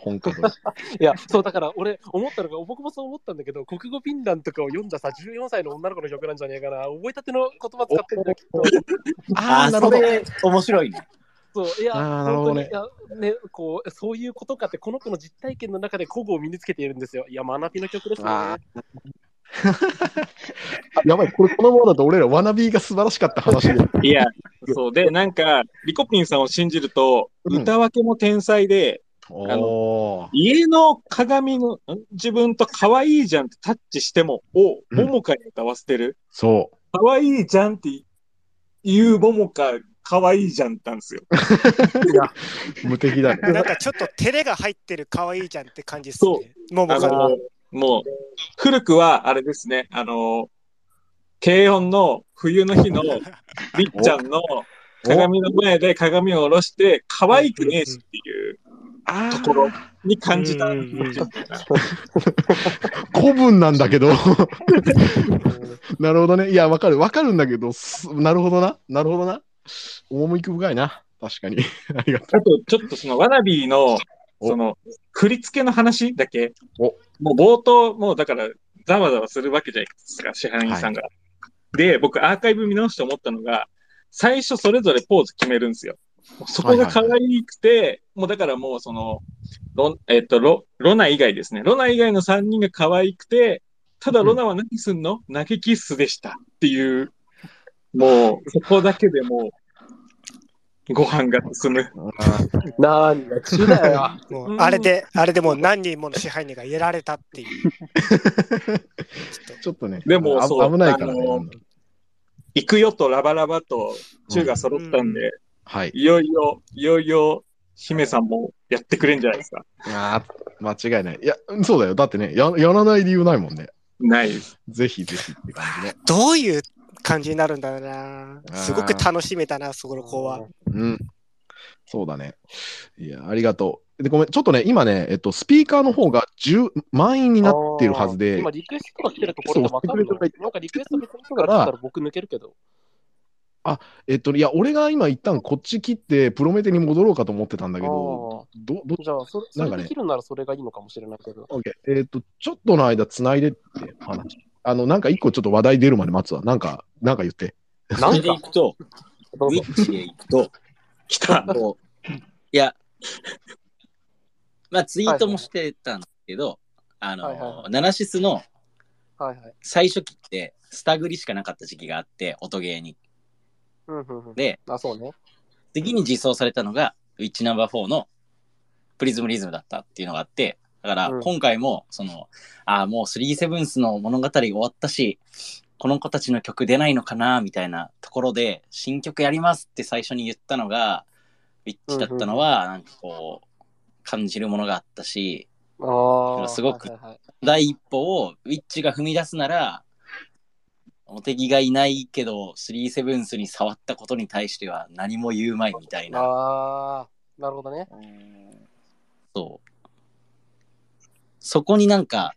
本家。いや、そうだから俺思ったのが、僕もそう思ったんだけど、国語フィンランとかを読んださ、14歳の女の子の曲なんじゃねえかな。覚えたての言葉使ってるんだよ、きっと。あー、なるほど面白いね。そう、いや、あーなるほどね本当にいや、ね、こう、そういうことかって、この子の実体験の中で古語を身につけているんですよ。いや、学びの曲ですね。やばい、これこのままだと俺らワナビーが素晴らしかった話で。いや、そうで、なんか、リコピンさんを信じると、うん歌分けも天才で、おー。家の鏡のん？自分と可愛いじゃんってタッチしても、を、うんももかに歌わせてる。そ可愛いじゃんって言うももか、可愛いじゃんってんですよ。う。無敵だね。なんかちょっと照れが入ってる可愛いじゃんって感じですね。ももあかの。の、もう、古くは、あれですね、あの、軽音の冬の日の りっちゃんの鏡の前で鏡を下ろして、可愛くねえしっていうあところに感じた。古文なんだけど。なるほどね。いや、わかる。わかるんだけど、すなるほどな。なるほどな。趣深いな。確かに。ありがとあと、ちょっとその、ワナビーの、その、振り付けの話だけ、おもう冒頭、もうだから、ざわざわするわけじゃないですか、支配人さんが。で、僕アーカイブ見直して思ったのが、最初それぞれポーズ決めるんですよ。そこが可愛くて、もうだからもうその、ロえっと、ロ、ロナ以外ですね。ロナ以外の3人が可愛くて、ただロナは何すんの、投げキッスでしたっていう、もう、そこだけでもう、ご飯が進む。なーにが中だよ。もうあれで、あれでもう何人もの支配人が得られたっていう。ちょっとね、でもあそう危ないからね。あの行くよとラバラバと中が揃ったんで、はい。いよいよ、いよいよ、姫さんもやってくれんじゃないですか。あー間違いない。いや、そうだよ。だってね、ややらない理由ないもんね。ないです。ぜひぜひって感じね。どういう感じになるんだろうな。すごく楽しみだな、そこの子は。うん。そうだね。いや、ありがとう。で、ごめん、ちょっとね、今ね、えっと、スピーカーの方が10満員になってるはずで、今リクエストが来てるところで分かるそうのなんかリクエスト別の人が来たら僕抜けるけど。えっと、いや、俺が今一旦こっち切って、プロメテに戻ろうかと思ってたんだけど、ど、ど、じゃあ、それそなんかねれできるならそれがいいのかもしれないけど。オッケーえっと、ちょっとの間繋いでって話。あの、なんか一個ちょっと話題出るまで待つわ。なんか、なんか言って。それでいくと、ウィッチでいくと、来た。こういや、まあツイートもしてたんですけど、あの、はいはいはナナシスのはいはい。最初期って、スタグリしかなかった時期があって、音ゲーに。うんうんうん。で、あ、そうね。次に実装されたのが、ウィッチナンバー4のプリズムリズムだったっていうのがあって、だからうん今回も、その、ああ、もうスリーセブンスの物語終わったし、この子たちの曲出ないのかな、みたいなところで、新曲やりますって最初に言ったのが、ウィッチだったのは、なんかこう、感じるものがあったし、ああ。すごく第一歩をウィッチが踏み出すなら、モテギがいないけど、スリーセブンスに触ったことに対しては何も言うまいみたいな。ああ、なるほどね。そう。そこになんか、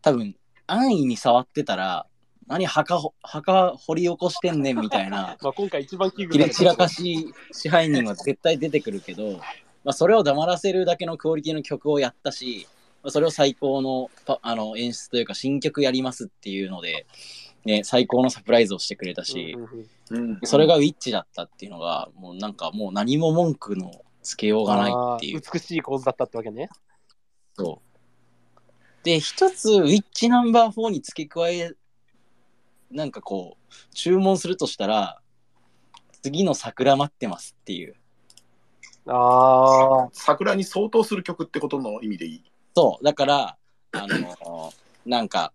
多分、安易に触ってたら、何墓ほ、墓掘り起こしてんねんみたいな、まあ今回一番危惧散らかし支配人は絶対出てくるけど、まあ、それを黙らせるだけのクオリティの曲をやったし、まあ、それを最高のパあの演出というか新曲やりますっていうので、ね、最高のサプライズをしてくれたし、うんそれがウィッチだったっていうのが、もうなんかもう何も文句のつけようがないっていう美しい構図だったってわけね。そう。で、一つ、ウィッチナンバー4に付け加え、なんかこう、注文するとしたら、次の桜待ってますっていう。ああ。桜に相当する曲ってことの意味でいい？そう。だから、あの、なんか、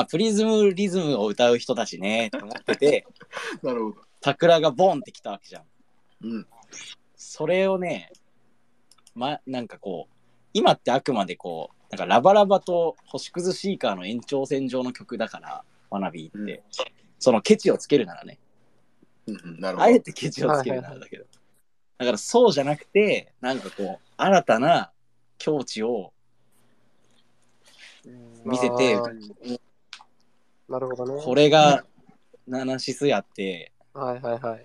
あ、プリズムリズムを歌う人たちね、って思ってて、なるほど。桜がボンってきたわけじゃん。うん。それをね、ま、なんかこう、今ってあくまでこう、なんかラバラバと星屑シーカーの延長線上の曲だから、ワナビーって、そのケチをつけるならね、うんうん、なるほど。あえてケチをつけるならだけど、だからそうじゃなくて、なんかこう、新たな境地を見せてなるほどね。これがナナシスやって、はいはいはい。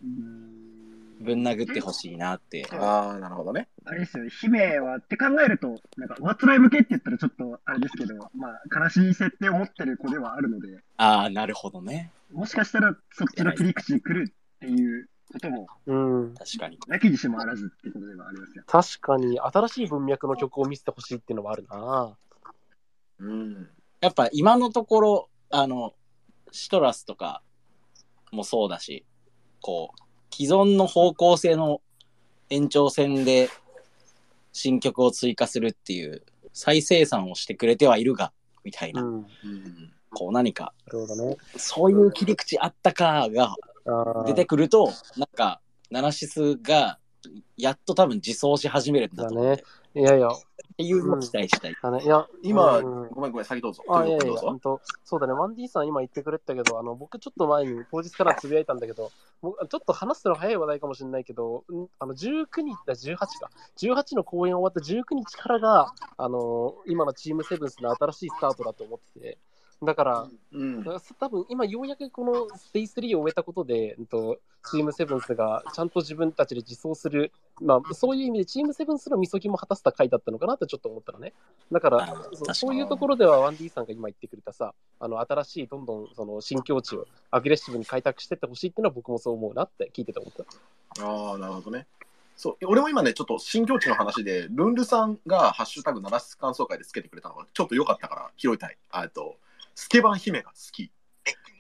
ぶん殴ってほしいなって。ああ、なるほどね。あれですよね、姫はって考えると、なんか、ワッツライ向けって言ったらちょっとあれですけど、まあ、悲しい設定を持ってる子ではあるので、ああ、なるほどね。もしかしたらそっちの切り口に来るっていうことも、うん。確かに。なきにしもあらずってことではありますよ。確かに、新しい文脈の曲を見せてほしいっていうのはあるな。うん。やっぱ今のところ、あの、シトラスとかもそうだし、こう、既存の方向性の延長線で新曲を追加するっていう再生産をしてくれてはいるが、みたいな、うん。こう何か、なるほどね。そういう切り口あったかが出てくると、なんか、ナナシスがやっと多分自走し始めるんだと思う、ね。いやいや、っていうのを期待したい。だね。いや、今、うんごめんごめん、先どうぞ。あ、いやいや、本当そうだね。ワンディさん今言ってくれてたけど、あの、僕ちょっと前に当日からつぶやいたんだけど、僕ちょっと話すの早い話題かもしれないけど、んあの、19日、だ18か。18の公演終わった19日からが、あの、今のチームセブンスの新しいスタートだと思ってて、だから、うん。多分今ようやくこの Day3 を終えたことで、うんと、チームセブンスがちゃんと自分たちで自走する、まあ、そういう意味でチームセブンスのみそぎも果たせた回だったのかなってちょっと思ったのね。だから、そういうところでは 1D さんが今言ってくれたさ、あの新しいどんどんその新境地をアグレッシブに開拓してってほしいっていうのは僕もそう思うなって聞いてて思った。ああ、なるほどね。そう、俺も今ね、ちょっと新境地の話で、ルンルさんがハッシュタグ七室感想会でつけてくれたのが、ちょっと良かったから拾いたい。あえっと、スケバン姫が好き。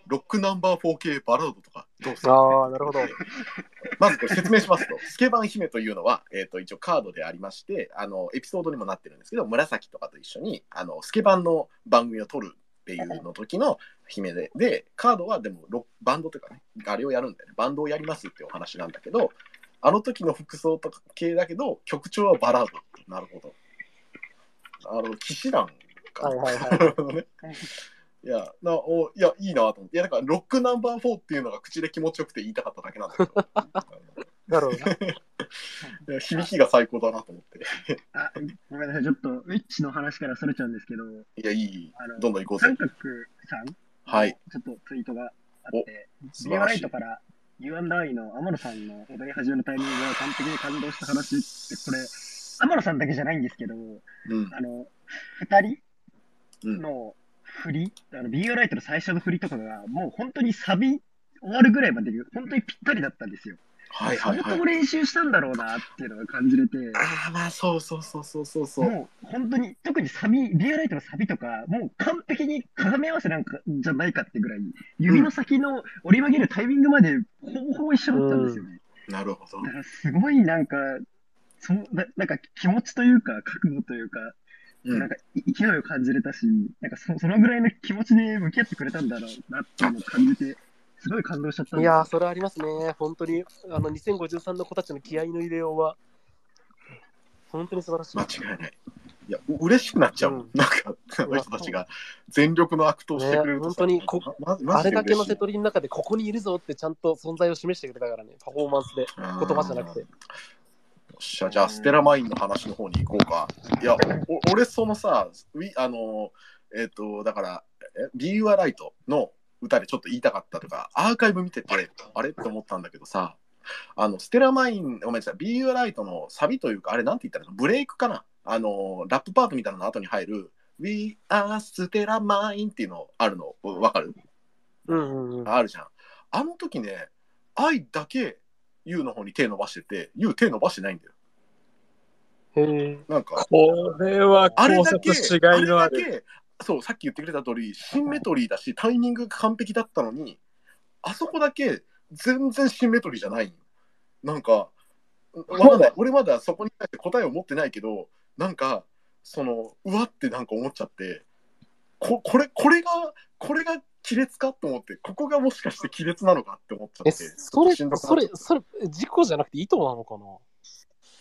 ロックナンバー 4K バラードとかどうする？ああ、なるほど。まずこれ説明しますと、スケバン姫というのは、えっ、と、一応カードでありまして、あの、エピソードにもなってるんですけど、紫とかと一緒に、あの、スケバンの番組を撮るっていうの時の姫で、で、カードはでもロバンドというかね、あれをやるんだよね。バンドをやりますっていうお話なんだけど、あの時の服装とか系だけど、曲調はバラード。なるほど。あの、騎士団かな。はいはいはい。いや、なおいや、いいなと思って。いや、だから、ロックナンバー4っていうのが口で気持ちよくて言いたかっただけなんだけど。なるほど。いや響きが最高だなと思って。あ、ごめんなさい、ちょっと、ウィッチの話からそれちゃうんですけど、いや、いいあの。どんどん行こうぜ三。角さんはい。ちょっとツイートがあって、ビア素晴らしいライトから U&I の天野さんの踊り始めのタイミングが完璧に感動した話って、これ、天野さんだけじゃないんですけど、うん。あの、二人うん。の振り、あの、ビアライトの最初の振りとかが、もう本当にサビ終わるぐらいまで、本当にぴったりだったんですよ。はいはいはい相当。練習したんだろうなっていうのが感じれて、ああ、まあ、そうそうそうそうそうそう。もう本当に、特にサビ、ビアライトのサビとか、もう完璧に鏡合わせなんかじゃないかってぐらい、指の先の折り曲げるタイミングまでほぼほぼ一緒だったんですよね。なるほど。だからすごいなんか、そななんか気持ちというか、覚悟というか、うんなんかい勢いを感じれたし、なんかそそのぐらいの気持ちで向き合ってくれたんだろうなっていうのを感じて、すごい感動しちゃったんですいやー、それありますね。本当に、あの、2053の子たちの気合いの入れようは、本当に素晴らしい。間違いない。いや、う嬉しくなっちゃう。うんなんか、あの人たちが全力の悪党してくれるとさ、ね本当にこまあれだけのセトリの中でここにいるぞってちゃんと存在を示してくれたからね、パフォーマンスで、言葉じゃなくて。よっしゃ、じゃあ、ステラマインの話の方に行こうか。いや、お俺、そのさ、ウィあの、えっ、と、だから、え Be You Are Right の歌でちょっと言いたかったとか、アーカイブ見てて、あれって思ったんだけどさ、あの、ステラマイン、ごめんなさい、Be You Are Right のサビというか、あれなんて言ったらブレイクかな？あの、ラップパートみたいなの後に入る、We are Stella Mine っていうのあるの、わかる？うんうんうん。あるじゃん。あの時ね、愛だけ You の方に手伸ばしてて、You 手伸ばしてないんだよ。へえ。なんか、これはあれだけ、考察しがいのある。あれだけ、そう、さっき言ってくれた通り、シンメトリーだし、タイミングが完璧だったのに、あそこだけ全然シンメトリーじゃないなんか、まだ俺まだそこに対して答えを持ってないけど、なんか、その、うわってなんか思っちゃって、ここれ、これが、これが亀裂かと思って、ここがもしかして亀裂なのかって思っちゃえ、って、それ、それそれ、事故じゃなくて意図なのかな？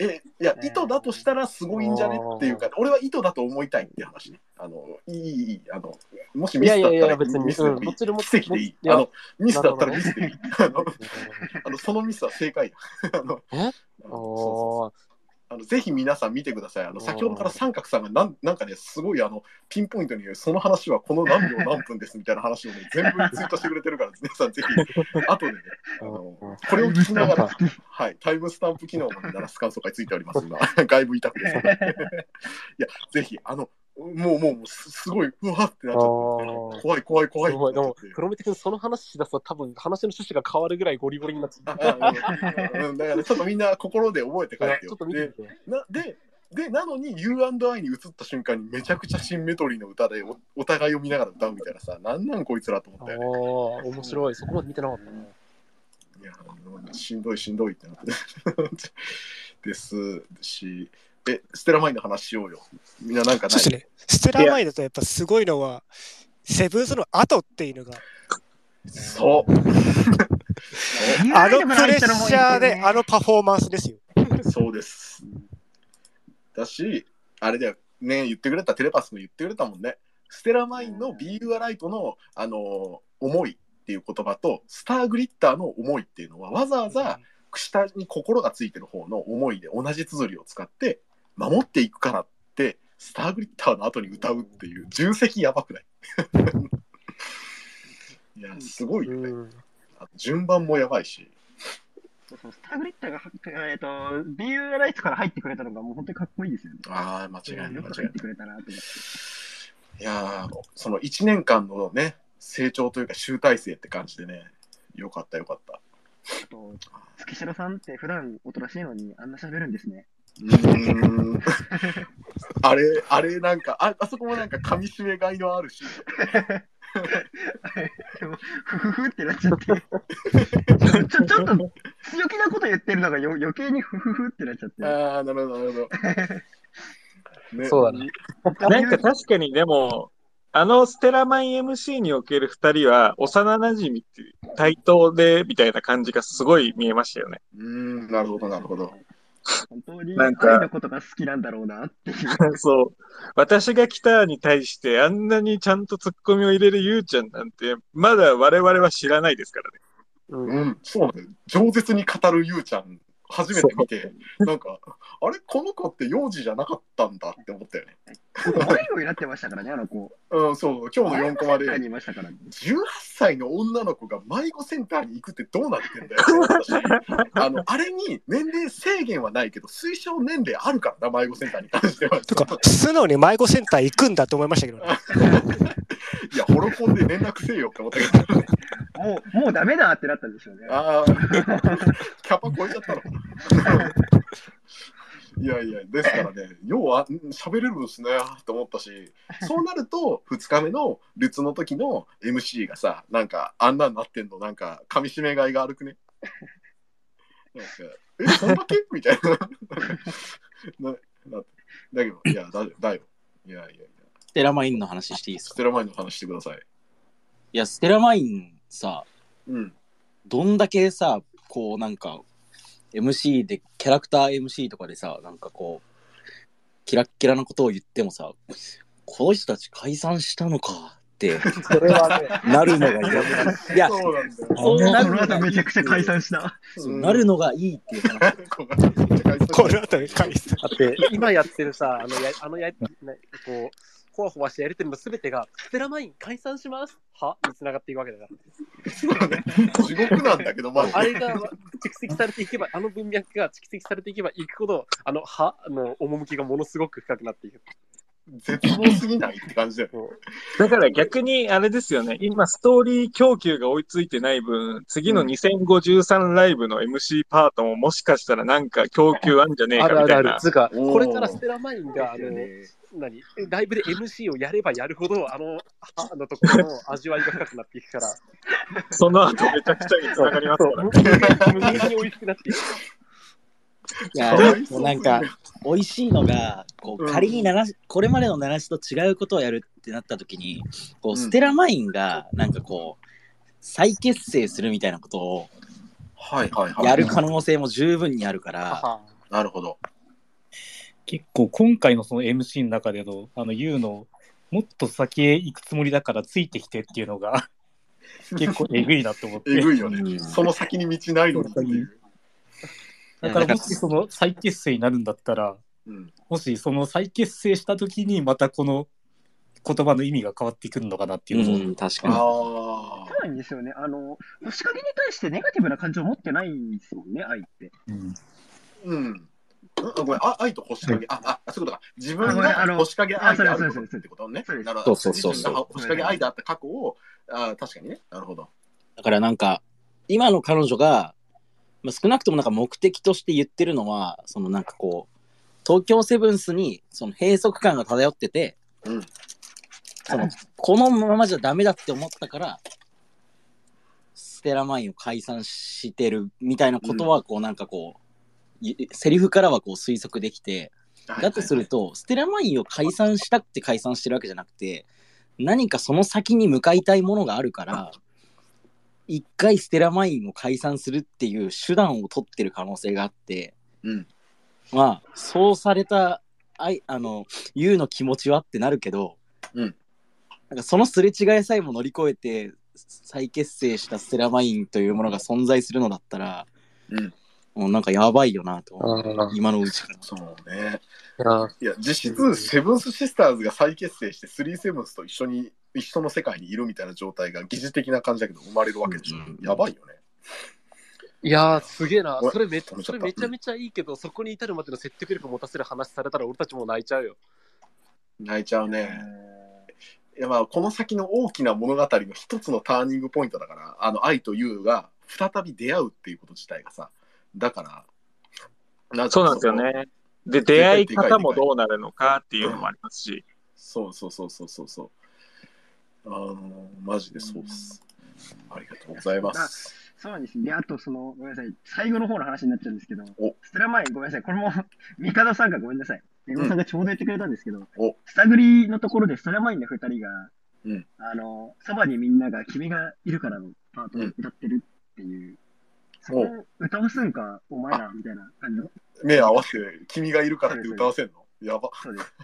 え、いや、意図だとしたらすごいんじゃねっていうか、俺は意図だと思いたいって話ね。あの、いい、いい、あの、もしミスだったらミスでもいい。うんどっちでも奇跡でいい。あの、ミスだったらミスでいい。あの、そのミスは正解だ。あの、え？あのそうそうそうあのぜひ皆さん見てください。あの先ほどから三角さんがなんなんかね、すごいあのピンポイントにその話はこの何秒何分ですみたいな話をね、全部ツイートしてくれてるから、皆さんぜひ、後でね、あのこれを聞きながら、はい、タイムスタンプ機能もね、鳴らす感想会ついております、今。外部委託です。いや、ぜひ、あの、もう、もう、すすごい、うわってなっちゃって、怖い、怖い、怖いでもってなっちゃって、。黒目君、その話しだすと多分話の趣旨が変わるぐらいゴリゴリになっちゃう。あうんうんだからちょっとみんな心で覚えて帰ってよちょっ。と見てでみて。なででなのに U&I に移った瞬間にめちゃくちゃシンメトリーの歌でおお互いを見ながら歌うみたいなさなんなんこいつらと思あったよねあ、面白い。そこまで見てなかったね。いやしんどいしんどいってなってですしえステラマインの話しようよみんななんかないそうですね。ステラマインだとやっぱすごいのは、セブンスの後っていうのが、そう あのプレッシャーで、あのパフォーマンスですよ。そうです。だし、あれだよ、ね、言ってくれた、テレパスも言ってくれたもんね。ステラマインの Be You Are Right の、あの思いっていう言葉と、スターグリッターの思いっていうのは、わざわざ下に心がついてる方の思いで同じ綴りを使って、守っていくからって、スターグリッターの後に歌うっていう、重責やばくない？いや、すごいよね。うんあと順番もやばいし。そうそうスターグリッターが、えっ、と、ビューライツから入ってくれたのがもう本当にかっこいいですよね。ああ、間違いない、よ間違いないて。くれたなと思って。いやーその1年間のね、成長というか集大成って感じでね、よかったよかった。あと、月城さんって普段おとなしいのにあんな喋るんですね。うーん。あれ、あれなんか、ああそこもなんか噛み締めがいのあるし、ふふふってなっちゃって。ちょ、ちょちょっと強気なこと言ってるのがよ余計にふふふってなっちゃって。ああ、なるほど、なるほど。ねそうだね。なんか確かにでも、あのステラマイン MC における二人は幼馴染っていう対等でみたいな感じがすごい見えましたよね。うーん、なるほど、なるほど。本当になんか愛のことが好きなんだろうなっていう。そう。私が来たに対してあんなにちゃんとツッコミを入れるゆうちゃんなんて、まだ我々は知らないですからね。うん、そうなんだよ。饒舌に語るゆうちゃん、初めて見て、なんか、あれ、この子って幼児じゃなかったんだって思ったよね。迷子になってましたからね、あの子。うん、そう、今日の4コマで、センターにいましたからね。18歳の女の子が迷子センターに行くってどうなってんだよって思ったしあの、あれに年齢制限はないけど、推奨年齢あるからな、迷子センターに関しては。とか、素直に迷子センター行くんだと思いましたけどね。いや、ホロコンで連絡せえよって思ったけど、もう、もうダメだってなったんでしょうね。ああ、キャパ超えちゃったの。いやいや、ですからね、要はん喋れるんですねと思ったし、そうなると、2日目のルツの時の MC がさ、なんか、あんなんなってんの、なんか、噛み締めがいが悪くね？なんか、え、そんだけ？みたいな。ななだけど、いや、だだよ。いやいやいや、ステラマインの話していいですか？ステラマインの話してください。いや、ステラマインさ、うん。どんだけさ、こうなんか、MC で、キャラクター MC とかでさ、なんかこう、キラッキラなことを言ってもさ、この人たち解散したのかって、それはね、なるのが嫌だ。いや、そうなんだよ。そうなの後めちゃくちゃ解散した。なるのがいいっていう話。ここの後に返す。だって、今やってるさ、あのや、あのや、ね、こう、ほわほわしてやりてるのすべてが、ステラマイン解散します。は？に繋がっていくわけだから。地獄なんだけど、まあ、あれが蓄積されていけば、あの文脈が蓄積されていけばいくほど、あの、は？の趣がものすごく深くなっていく。絶望すぎないって感じだよ。だから逆にあれですよね、今ストーリー供給が追いついてない分、次の2053ライブの MC パートももしかしたらなんか供給あんじゃねえあるあるあかみたいな。。るつうか、これからスステラマインが、あの、ね何？ライブで MC をやればやるほど、あの、はのところの味わいが深くなっていくから、その後めちゃくちゃに繋がりますから無限に美味しくなっていく。いや、もうなんか、美味しいのが、こう、うん。仮に流し、これまでの流しと違うことをやるってなった時に、こう、うん。ステラマインが、なんかこう、再結成するみたいなことをはいはいはい。やる可能性も十分にあるから、なるほど。結構今回のその MC の中での、あの、言うの、もっと先へ行くつもりだからついてきてっていうのが、結構えぐいなと思って。えぐいよね。うんその先に道ないのにっていう。だからもしその再結成になるんだったら、うん。もしその再結成した時にまたこの言葉の意味が変わってくるのかなっていうのを、うん、確かに。あそうなんですよね。あの、星影に対してネガティブな感情を持ってないんですもんね、愛って。うんあ。うん。あごめん、あ愛と星影。あ、あ、あそういうことか。自分が星影愛であるってことね。なるほど。そうそうそう星影愛であった過去を、あ確かにね。なるほど。だからなんか、今の彼女が、まあ、少なくともなんか目的として言ってるのは、そのなんかこう、東京セブンスにその閉塞感が漂ってて、うんそのこのままじゃダメだって思ったから、ステラマインを解散してるみたいなことは、こうなんかこう、いセリフからはこう推測できて、だとすると、ステラマインを解散したくて解散してるわけじゃなくて、何かその先に向かいたいものがあるから、一回ステラマインを解散するっていう手段を取ってる可能性があって、うん。まあ、そうされた、あい、あの、ユウの気持ちはってなるけど、うん。なんかそのすれ違いさえも乗り越えて、再結成したステラマインというものが存在するのだったら、うんもうなんかやばいよなと。あ今のうちから。そうね。あいや、実質、セブンスシスターズが再結成して、スリーセブンスと一緒に、一緒の世界にいるみたいな状態が疑似的な感じだけど、生まれるわけでしょ。やばいよね。いやー、すげえなそれめそれめちゃめちゃいいけど、そこに至るまでの説得力を持たせる話されたら、俺たちもう泣いちゃうよ。泣いちゃうね。いやまあこの先の大きな物語の一つのターニングポイントだから、あの愛と優が再び出会うっていうこと自体がさ、だから、そうなんですよね。で、出会い方もどうなるのかっていうのもありますし。そうそうそうそうそうそう。あのマジでそうっす。ありがとうございます。そうなんです。で、あと、その、ごめんなさい、最後の方の話になっちゃうんですけど、ステラ前、ごめんなさい、これも、ミカドさんがごめんなさい。エゴさんがちょうど言ってくれたんですけど、スタグリのところでステラマインの二人が、うんあの、そばにみんなが君がいるからのパートを歌ってるっていう、そこを歌わすんか、お前ら、みたいな感じの？目合わせて、君がいるからって歌わせんの？やば。そうです。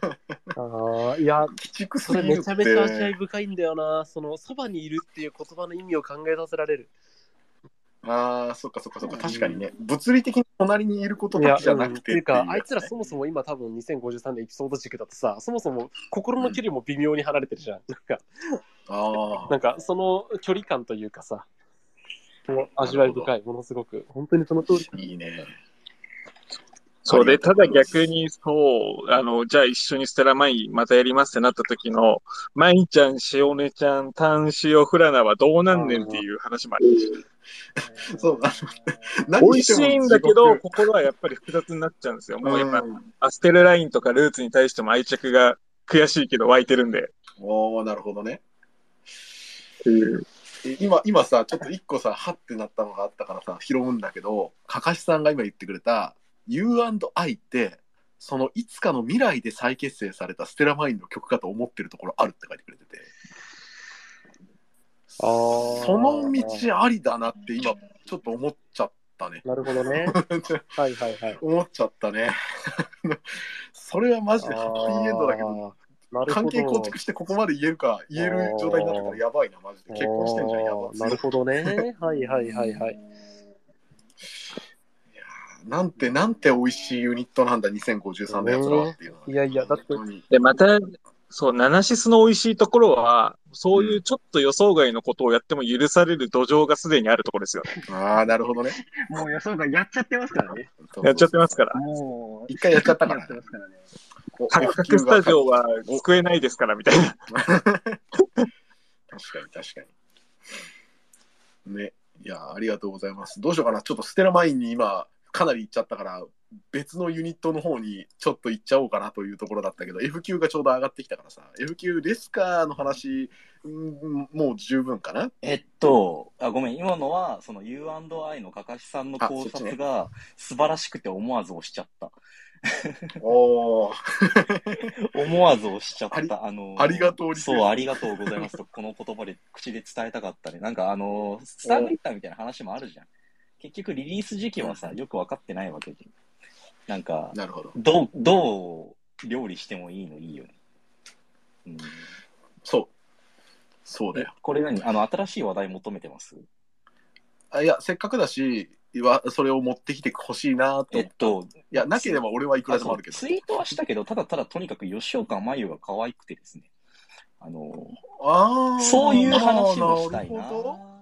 ああ、いや、鬼畜すそれぎるってめちゃめちゃ味わい深いんだよな。その、そばにいるっていう言葉の意味を考えさせられる。ああ、そっかそっかそっか、確かにね。物理的に隣にいることいや、だけじゃなうんくてっていうっていうか、あいやつらそもそも今多分2053年エピソード軸だとさ、そもそも心の距離も微妙に離れてるじゃん。なんか、あなんかその距離感というかさ、もう味わい深い、ものすごく。本当にその通り。いいね。そうで、ただ逆に、そう、あの、じゃあ一緒にステラマインまたやりますってなった時の、マイちゃん、しおねちゃん、タンシオ、フラナはどうなんねんっていう話もありました。そう、あの美味しいんだけど、心はやっぱり複雑になっちゃうんですよ。もうやっぱ、アステルラインとかルーツに対しても愛着が悔しいけど湧いてるんで。おー、なるほどね。うんえ今、今さ、ちょっと一個さ、はってなったのがあったからさ、拾うんだけど、かかしさんが今言ってくれた、You&I って、そのいつかの未来で再結成されたステラマインの曲かと思ってるところあるって書いてくれてて、その道ありだなって今、ちょっと思っちゃったね。なるほどね。はいはいはい。思っちゃったね。それはマジでハッピーエンドだけど関係構築してここまで言えるか、言える状態になってたらやばいな、マジで。結婚してんじゃん、やばなるほどね。はいはいはいはい。なんて、なんて美味しいユニットなんだ、2053のやつらはっていうのは。いやいや、だって、で、また、そう、ナナシスの美味しいところは、そういうちょっと予想外のことをやっても許される土壌がすでにあるところですよね。ああ、なるほどね。もう予想がやっちゃってますからね。やっちゃってますから。もう、一回やっちゃったからやってますからね。カクカクスタジオは救えないですから、みたいな。確かに確かに。ね。いや、ありがとうございます。どうしようかな。ちょっとステラマインに今、かなり行っちゃったから、別のユニットの方にちょっと行っちゃおうかなというところだったけど、F 級がちょうど上がってきたからさ、F 級レスカーの話、うんもう十分かな？えっと、あごめん、今のは、その U&I のかかしさんの考察が素晴らしくて思わず押しちゃった。お 思わず押しちゃった。あのーありがとうそう、ありがとうございますと、この言葉で、口で伝えたかったね。なんかあのースターグリッターみたいな話もあるじゃん。結局リリース時期はさ、よく分かってないわけで。なんか、なるほど。どう、どう料理してもいいのいいよね。うん。そう。そうだよ。これ何？あの、新しい話題求めてます？あいや、せっかくだし、わそれを持ってきてほしいなと。えっと、いや、なければ俺はいくらでもあるけど。ツイートはしたけど、ただただとにかく吉岡真優が可愛くてですね。あの、ああ、そういう話もしたいなるほど